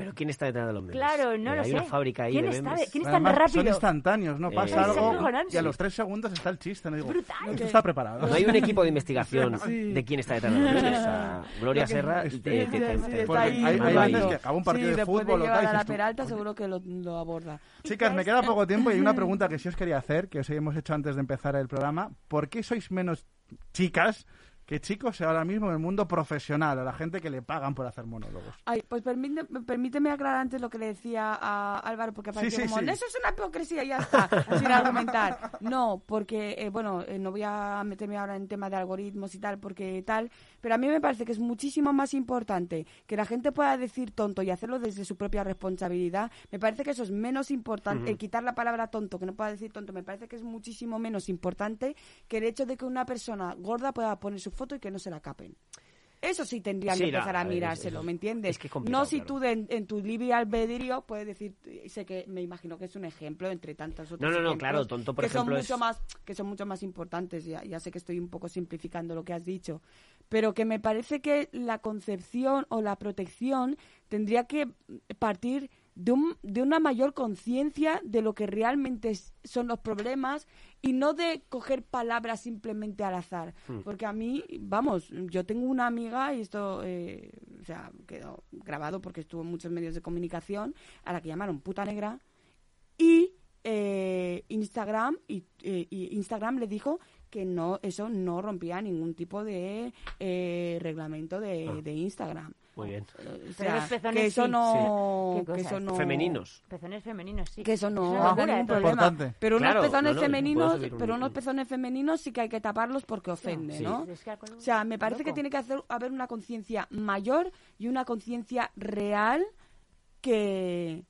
Pero ¿quién está detrás de los memes? Claro, no Eh, lo hay sé. una fábrica ahí ¿Quién de está memes. de- quién es tan Además, Son rápido? instantáneos, ¿no? Eh, Pasa Es algo y a los tres segundos está el chiste. ¿no? Digo, Brutal. Esto está preparado. No hay un equipo de investigación Sí. de quién está detrás de los memes. O sea, Gloria Serra te, Sí, te- sí, te- sí, te- está Porque ahí hay- hay veces que acaba un partido Sí, de fútbol o llevar y a la Peralta seguro que lo, lo aborda. Chicas, me queda poco tiempo y hay una pregunta que sí os quería hacer, que os hemos hecho antes de empezar el programa. ¿Por qué sois menos chicas que chicos ahora mismo en el mundo profesional, a la gente que le pagan por hacer monólogos? Ay, pues permite- permíteme aclarar antes lo que le decía a Álvaro, porque parecía sí, como, sí. eso es una hipocresía, ya está, sin argumentar. No, porque, eh, bueno, eh, no voy a meterme ahora en tema de algoritmos y tal, porque tal, pero a mí me parece que es muchísimo más importante que la gente pueda decir tonto y hacerlo desde su propia responsabilidad. Me parece que eso es menos importante, el quitar la palabra tonto, que no pueda decir tonto, me parece que es muchísimo menos importante que el hecho de que una persona gorda pueda poner su foto y que no se la capen. Eso sí tendrían Sí, que empezar a a ver, mirárselo, es- ¿me entiendes? es que es no si claro. tú de- en tu libre albedrío puedes decir, sé que me imagino que es un ejemplo entre tantos otros No, no, no, claro, tonto, por que ejemplo, son mucho más que son mucho más importantes, ya, ya sé que estoy un poco simplificando lo que has dicho, pero que me parece que la concepción o la protección tendría que partir de, un, de una mayor conciencia de lo que realmente son los problemas y no de coger palabras simplemente al azar. Hmm. Porque a mí, vamos, yo tengo una amiga, y esto eh, o sea, quedó grabado porque estuvo en muchos medios de comunicación, a la que llamaron puta negra, y eh, Instagram y, eh, y Instagram le dijo que no eso no rompía ningún tipo de eh, reglamento de, Ah. de Instagram Muy bien. o Pero sea, los pezones que eso sí. no Sí. ¿Qué que eso no Femeninos. Pezones femeninos, sí. que eso Es no locura ningún problema Importante. pero unos Claro, pezones no, no, puedo femeninos pero unos pezones femeninos sí que hay que taparlos porque ofende Sí. no Es o sea me parece que tiene que hacer, haber una conciencia mayor y una conciencia real que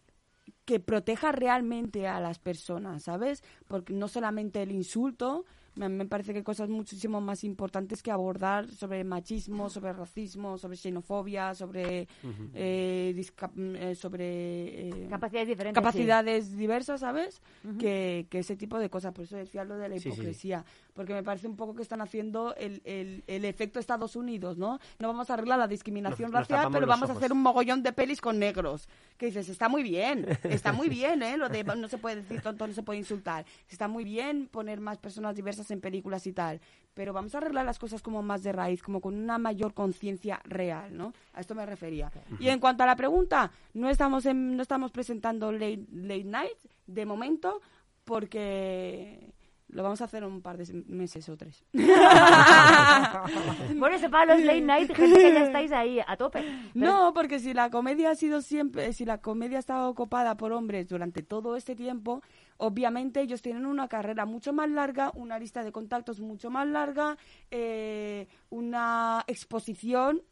que proteja realmente a las personas, ¿sabes? Porque no solamente el insulto, me, me parece que hay cosas muchísimo más importantes que abordar sobre machismo, sobre racismo, sobre xenofobia, sobre eh, eh, sobre eh, Capacidades diferentes. capacidades diversas, ¿sabes? que, que ese tipo de cosas. Por eso decía lo de la Sí, sí, sí. Porque me parece un poco que están haciendo el, el, el efecto Estados Unidos, ¿no? No vamos a arreglar la discriminación Nos- racial, pero vamos a hacer un mogollón de pelis con negros. Que dices, está muy bien, está muy bien, ¿eh? Lo de no se puede decir tonto, no se puede insultar. Está muy bien poner más personas diversas en películas y tal. Pero vamos a arreglar las cosas como más de raíz, como con una mayor conciencia real, ¿no? A esto me refería. Y en cuanto a la pregunta, no estamos, en- no estamos presentando late, late Night de momento porque lo vamos a hacer un par de meses o tres. Bueno, ese para los late night, gente que ya estáis ahí a tope. Pero- No, porque si la comedia ha sido siempre, si la comedia ha estado ocupada por hombres durante todo este tiempo, obviamente ellos tienen una carrera mucho más larga, una lista de contactos mucho más larga, eh, una exposición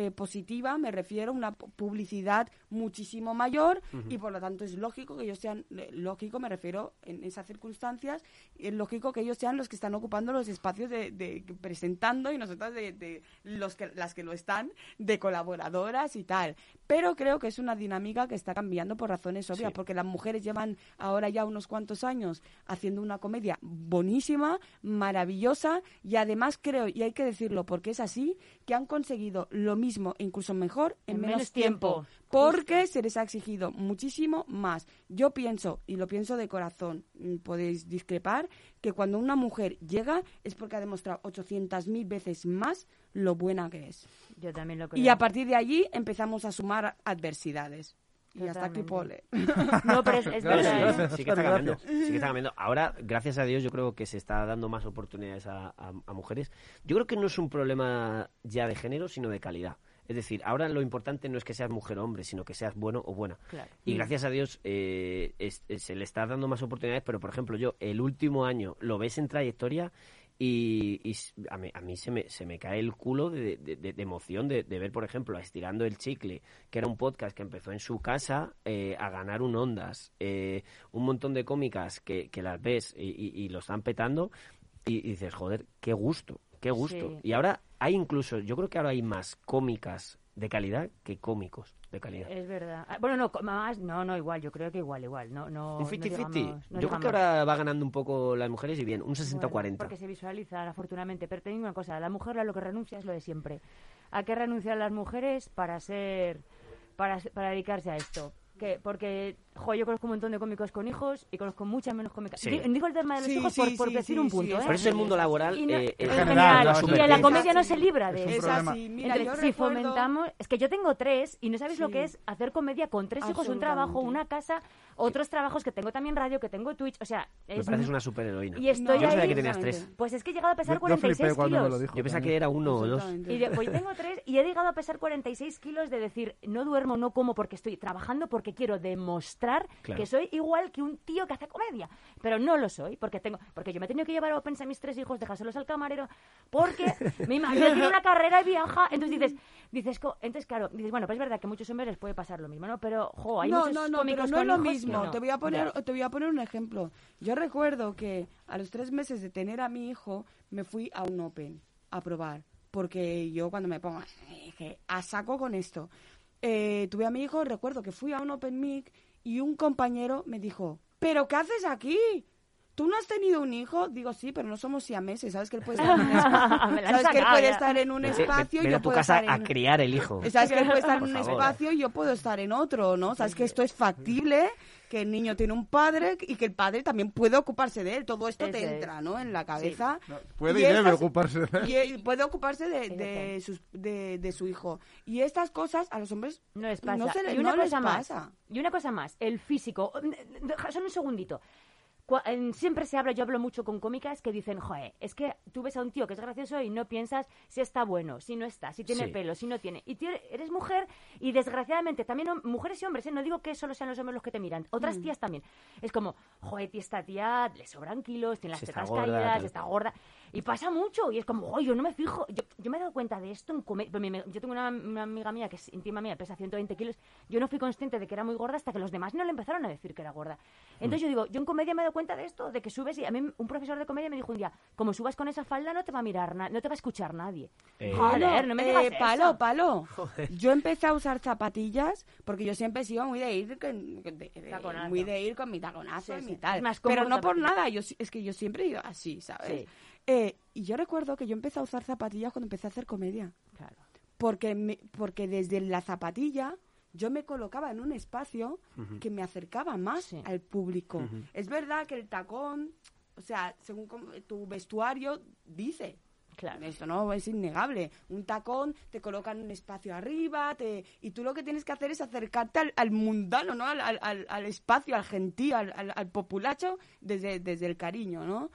eh, positiva, me refiero, una pu- publicidad muchísimo mayor y por lo tanto es lógico que ellos sean, eh, lógico me refiero en esas circunstancias, es lógico que ellos sean los que están ocupando los espacios de, de- presentando y nosotras de, de los que, las que lo están, de colaboradoras y tal. Pero creo que es una dinámica que está cambiando por razones obvias, Sí. porque las mujeres llevan ahora ya unos cuantos años haciendo una comedia buenísima, maravillosa y además creo, y hay que decirlo porque es así, que han conseguido lo mismo e incluso mejor en, En menos, menos tiempo. tiempo. Porque se les ha exigido muchísimo más. Yo pienso, y lo pienso de corazón, mm, podéis discrepar, que cuando una mujer llega es porque ha demostrado 800.000 veces más lo buena que es. Yo también lo creo. Y a partir de allí empezamos a sumar adversidades. Y hasta aquí pole. No, pero es, es No, sí, verdad. ¿eh? sí que está cambiando. Sí que está cambiando. Ahora, gracias a Dios, yo creo que se está dando más oportunidades a, a- a mujeres. Yo creo que no es un problema ya de género, sino de calidad. Es decir, ahora lo importante no es que seas mujer o hombre, sino que seas bueno o buena. Claro. Y gracias a Dios eh, es- es- se le está dando más oportunidades, pero por ejemplo yo el último año lo ves en trayectoria y, y a, mí, a mí se, me, se me cae el culo de, de- de- de emoción de, ver, por ejemplo, a Estirando el Chicle, que era un podcast que empezó en su casa eh, a ganar un Ondas, eh, un montón de cómicas que, que las ves y, y- y lo están petando y, y dices, joder, qué gusto, qué gusto. Sí. Y ahora hay incluso, yo creo que ahora hay más cómicas de calidad que cómicos de calidad. Es verdad. Ah, Bueno, no, más, no, no, igual, yo creo que igual, igual. No, no, Un no 50-50. digamos- no Yo creo que ahora va ganando un poco las mujeres y bien, un 60-40. Bueno, porque se visualizan, afortunadamente. Pero te digo una cosa, la mujer a lo que renuncia es lo de siempre. ¿A qué renuncian las mujeres para ser, para, para dedicarse a esto? que Porque, jo, yo conozco un montón de cómicos con hijos y conozco muchas menos cómicas. Sí. Digo el tema de los Sí, hijos sí, por, por sí, decir sí, un sí, punto, ¿eh? Por eso el mundo laboral Y no- eh, en general, general, no, y en la comedia no se libra de eso. Es problema. así, mira, Entonces, yo si recuerdo- fomentamos, es que yo tengo tres y no sabéis lo que es hacer comedia con tres hijos, un trabajo, una casa, otros trabajos que tengo también radio, que tengo Twitch, o sea, Me es pareces mu- una superheroína. y estoy Yo no sabía ahí- que tenías tres. Pues es que he llegado a pesar Yo, yo 46 flipé cuando me lo kilos. dijo. Yo pensaba que era uno o dos. Y de- pues yo tengo tres y he llegado a pesar 46 kilos de decir, no duermo, no como porque estoy trabajando, porque quiero demostrar Claro. que soy igual que un tío que hace comedia. Pero no lo soy, porque tengo porque yo me he tenido que llevar a Opense a mis tres hijos, dejárselos al camarero, porque mi marido tiene una carrera y viaja. Entonces dices, dices entonces claro, dices, bueno, pues es verdad que a muchos hombres les puede pasar lo mismo, ¿no? Pero, jo, hay no, muchos no, no, pero no es lo mismo. no. Te voy a poner, te voy a poner un ejemplo. Yo recuerdo que a los tres meses de tener a mi hijo me fui a un Open a probar, porque yo cuando me pongo que a saco con esto, eh, tuve a mi hijo, recuerdo que fui a un Open Mic y un compañero me dijo, ¿pero qué haces aquí? ¿Tú no has tenido un hijo? Digo, sí, pero no somos siameses. ¿Sabes que él puede estar en un espacio? ¿Sabes que él puede estar en un espacio y yo a tu puedo casa estar a criar el hijo. Sabes que él puede estar en un espacio y yo puedo estar en otro, ¿no? Sabes que esto es factible, que el niño tiene un padre y que el padre también puede ocuparse de él. Todo esto te Ese entra, ¿no? En la cabeza. Puede y, Y debe estas- ocuparse de él. Y él puede ocuparse de, de, sus- de, de su hijo. Y estas cosas a los hombres No les pasa. no, se le- y una no les cosa más. pasa. Y una cosa más, el físico. Solo un segundito. Siempre se habla, yo hablo mucho con cómicas que dicen, joder, es que tú ves a un tío que es gracioso y no piensas si está bueno, si no está, si tiene Sí. pelo, si no tiene. Y tú eres mujer y desgraciadamente también mujeres y hombres, ¿eh? no digo que solo sean los hombres los que te miran, otras Mm. tías también. Es como, joder, tía, esta tía le sobran kilos, tiene las tetas gorda, caídas, está gorda. Y pasa mucho y es como, joder, yo no me fijo. Yo, yo me he dado cuenta de esto en comedia. Yo tengo una, una amiga mía que es íntima mía, pesa 120 kilos. Yo no fui consciente de que era muy gorda hasta que los demás no le empezaron a decir que era gorda. Entonces yo digo, yo en comedia me he dado cuenta de esto, de que subes y a mí un profesor de comedia me dijo un día, como subas con esa falda no te va a mirar, no te va a escuchar nadie. Eh, Joder, no me digas Eh, palo, eso. palo. Yo empecé a usar zapatillas porque yo siempre he sido muy de ir con, de- muy de ir con mi taconazo Sí, y sí. mi tal. Pero no por nada, yo es que yo siempre he ido así, ¿sabes? Sí. Eh, y yo recuerdo que yo empecé a usar zapatillas cuando empecé a hacer comedia. Claro. Porque, me- porque desde la zapatilla yo me colocaba en un espacio que me acercaba más Sí. al público. Es verdad que el tacón, o sea, según tu vestuario dice, Claro. esto no es innegable. Un tacón te coloca en un espacio arriba te, y tú lo que tienes que hacer es acercarte al, al mundano, ¿no? Al, al- al- al espacio, al gentío, al, al- al populacho desde, desde el cariño, ¿no?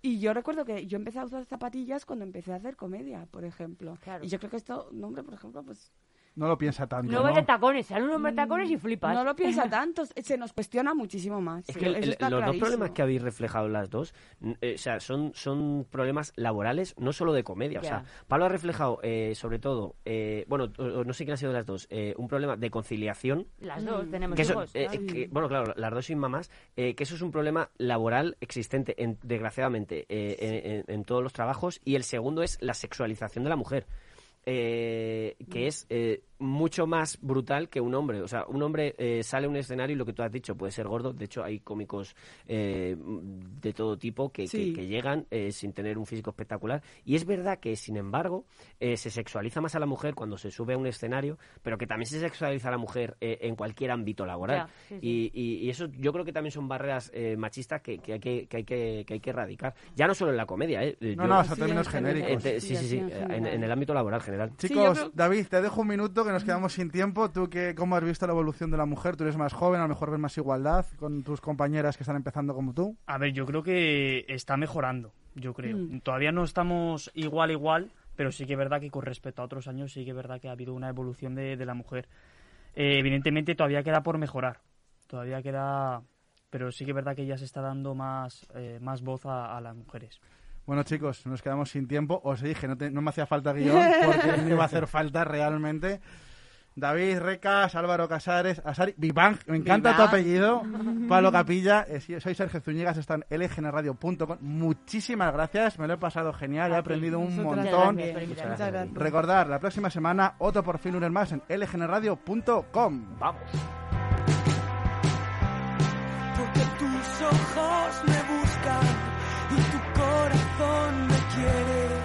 Y yo recuerdo que yo empecé a usar zapatillas cuando empecé a hacer comedia, por ejemplo. Claro. Y yo creo que esto, no, hombre, por ejemplo, pues No lo piensa tanto. No ¿no? de tacones, sale un hombre de tacones y flipas. no lo piensa tanto, se nos cuestiona muchísimo más. Es Sí, que el- el- los dos problemas que habéis reflejado las dos, eh, o sea, son, son problemas laborales, no solo de comedia. O sea, Pablo ha reflejado, eh, sobre todo, eh, bueno, no sé quién ha sido de las dos, eh, un problema de conciliación. Las dos, tenemos Que hijos. eh, que- bueno, claro, las dos sin mamás, eh, que eso es un problema laboral existente, en- desgraciadamente, eh, en, en- en todos los trabajos. Y el segundo es la sexualización de la mujer. eh, que es eh, mucho más brutal que un hombre. O sea, un hombre eh, sale a un escenario y lo que tú has dicho puede ser gordo. De hecho, hay cómicos eh, de todo tipo que, que- Sí. que llegan eh, sin tener un físico espectacular. Y es verdad que, sin embargo, eh, se sexualiza más a la mujer cuando se sube a un escenario, pero que también se sexualiza a la mujer eh, en cualquier ámbito laboral. Ya, sí, sí. Y, y- y eso yo creo que también son barreras eh, machistas que, que hay que, que, hay que, que hay que erradicar. Ya no solo en la comedia, ¿eh? No, Yo- no, son Sí, términos genéricos. Sí, sí, sí, en el ámbito laboral general. Chicos, creo- David, te dejo un minuto que nos quedamos sin tiempo. ¿Tú qué, cómo has visto la evolución de la mujer? Tú eres más joven, a lo mejor ves más igualdad con tus compañeras que están empezando como tú. A ver, yo creo que está mejorando, yo creo. Mm. Todavía no estamos igual igual, pero sí que es verdad que con respecto a otros años sí que es verdad que ha habido una evolución de, de la mujer. Eh, evidentemente todavía queda por mejorar, todavía queda, pero sí que es verdad que ya se está dando más, eh, más voz a, a las mujeres. Bueno, chicos, nos quedamos sin tiempo. Os dije, no, te- no me hacía falta guion porque no iba a hacer falta realmente. David, Recas, Álvaro Casares, Asari, Vivang, me encanta tu apellido. Pablo Capilla, eh, soy Sergio Zúñigas, está en lgnradio.com. Muchísimas gracias, me lo he pasado genial, he aprendido un montón. gracias por Muchas invitarme. gracias. Recordar, la próxima semana, otro por fin lunes más en lgnradio.com. Vamos. Porque tus ojos me buscan y tu corazón me quiere.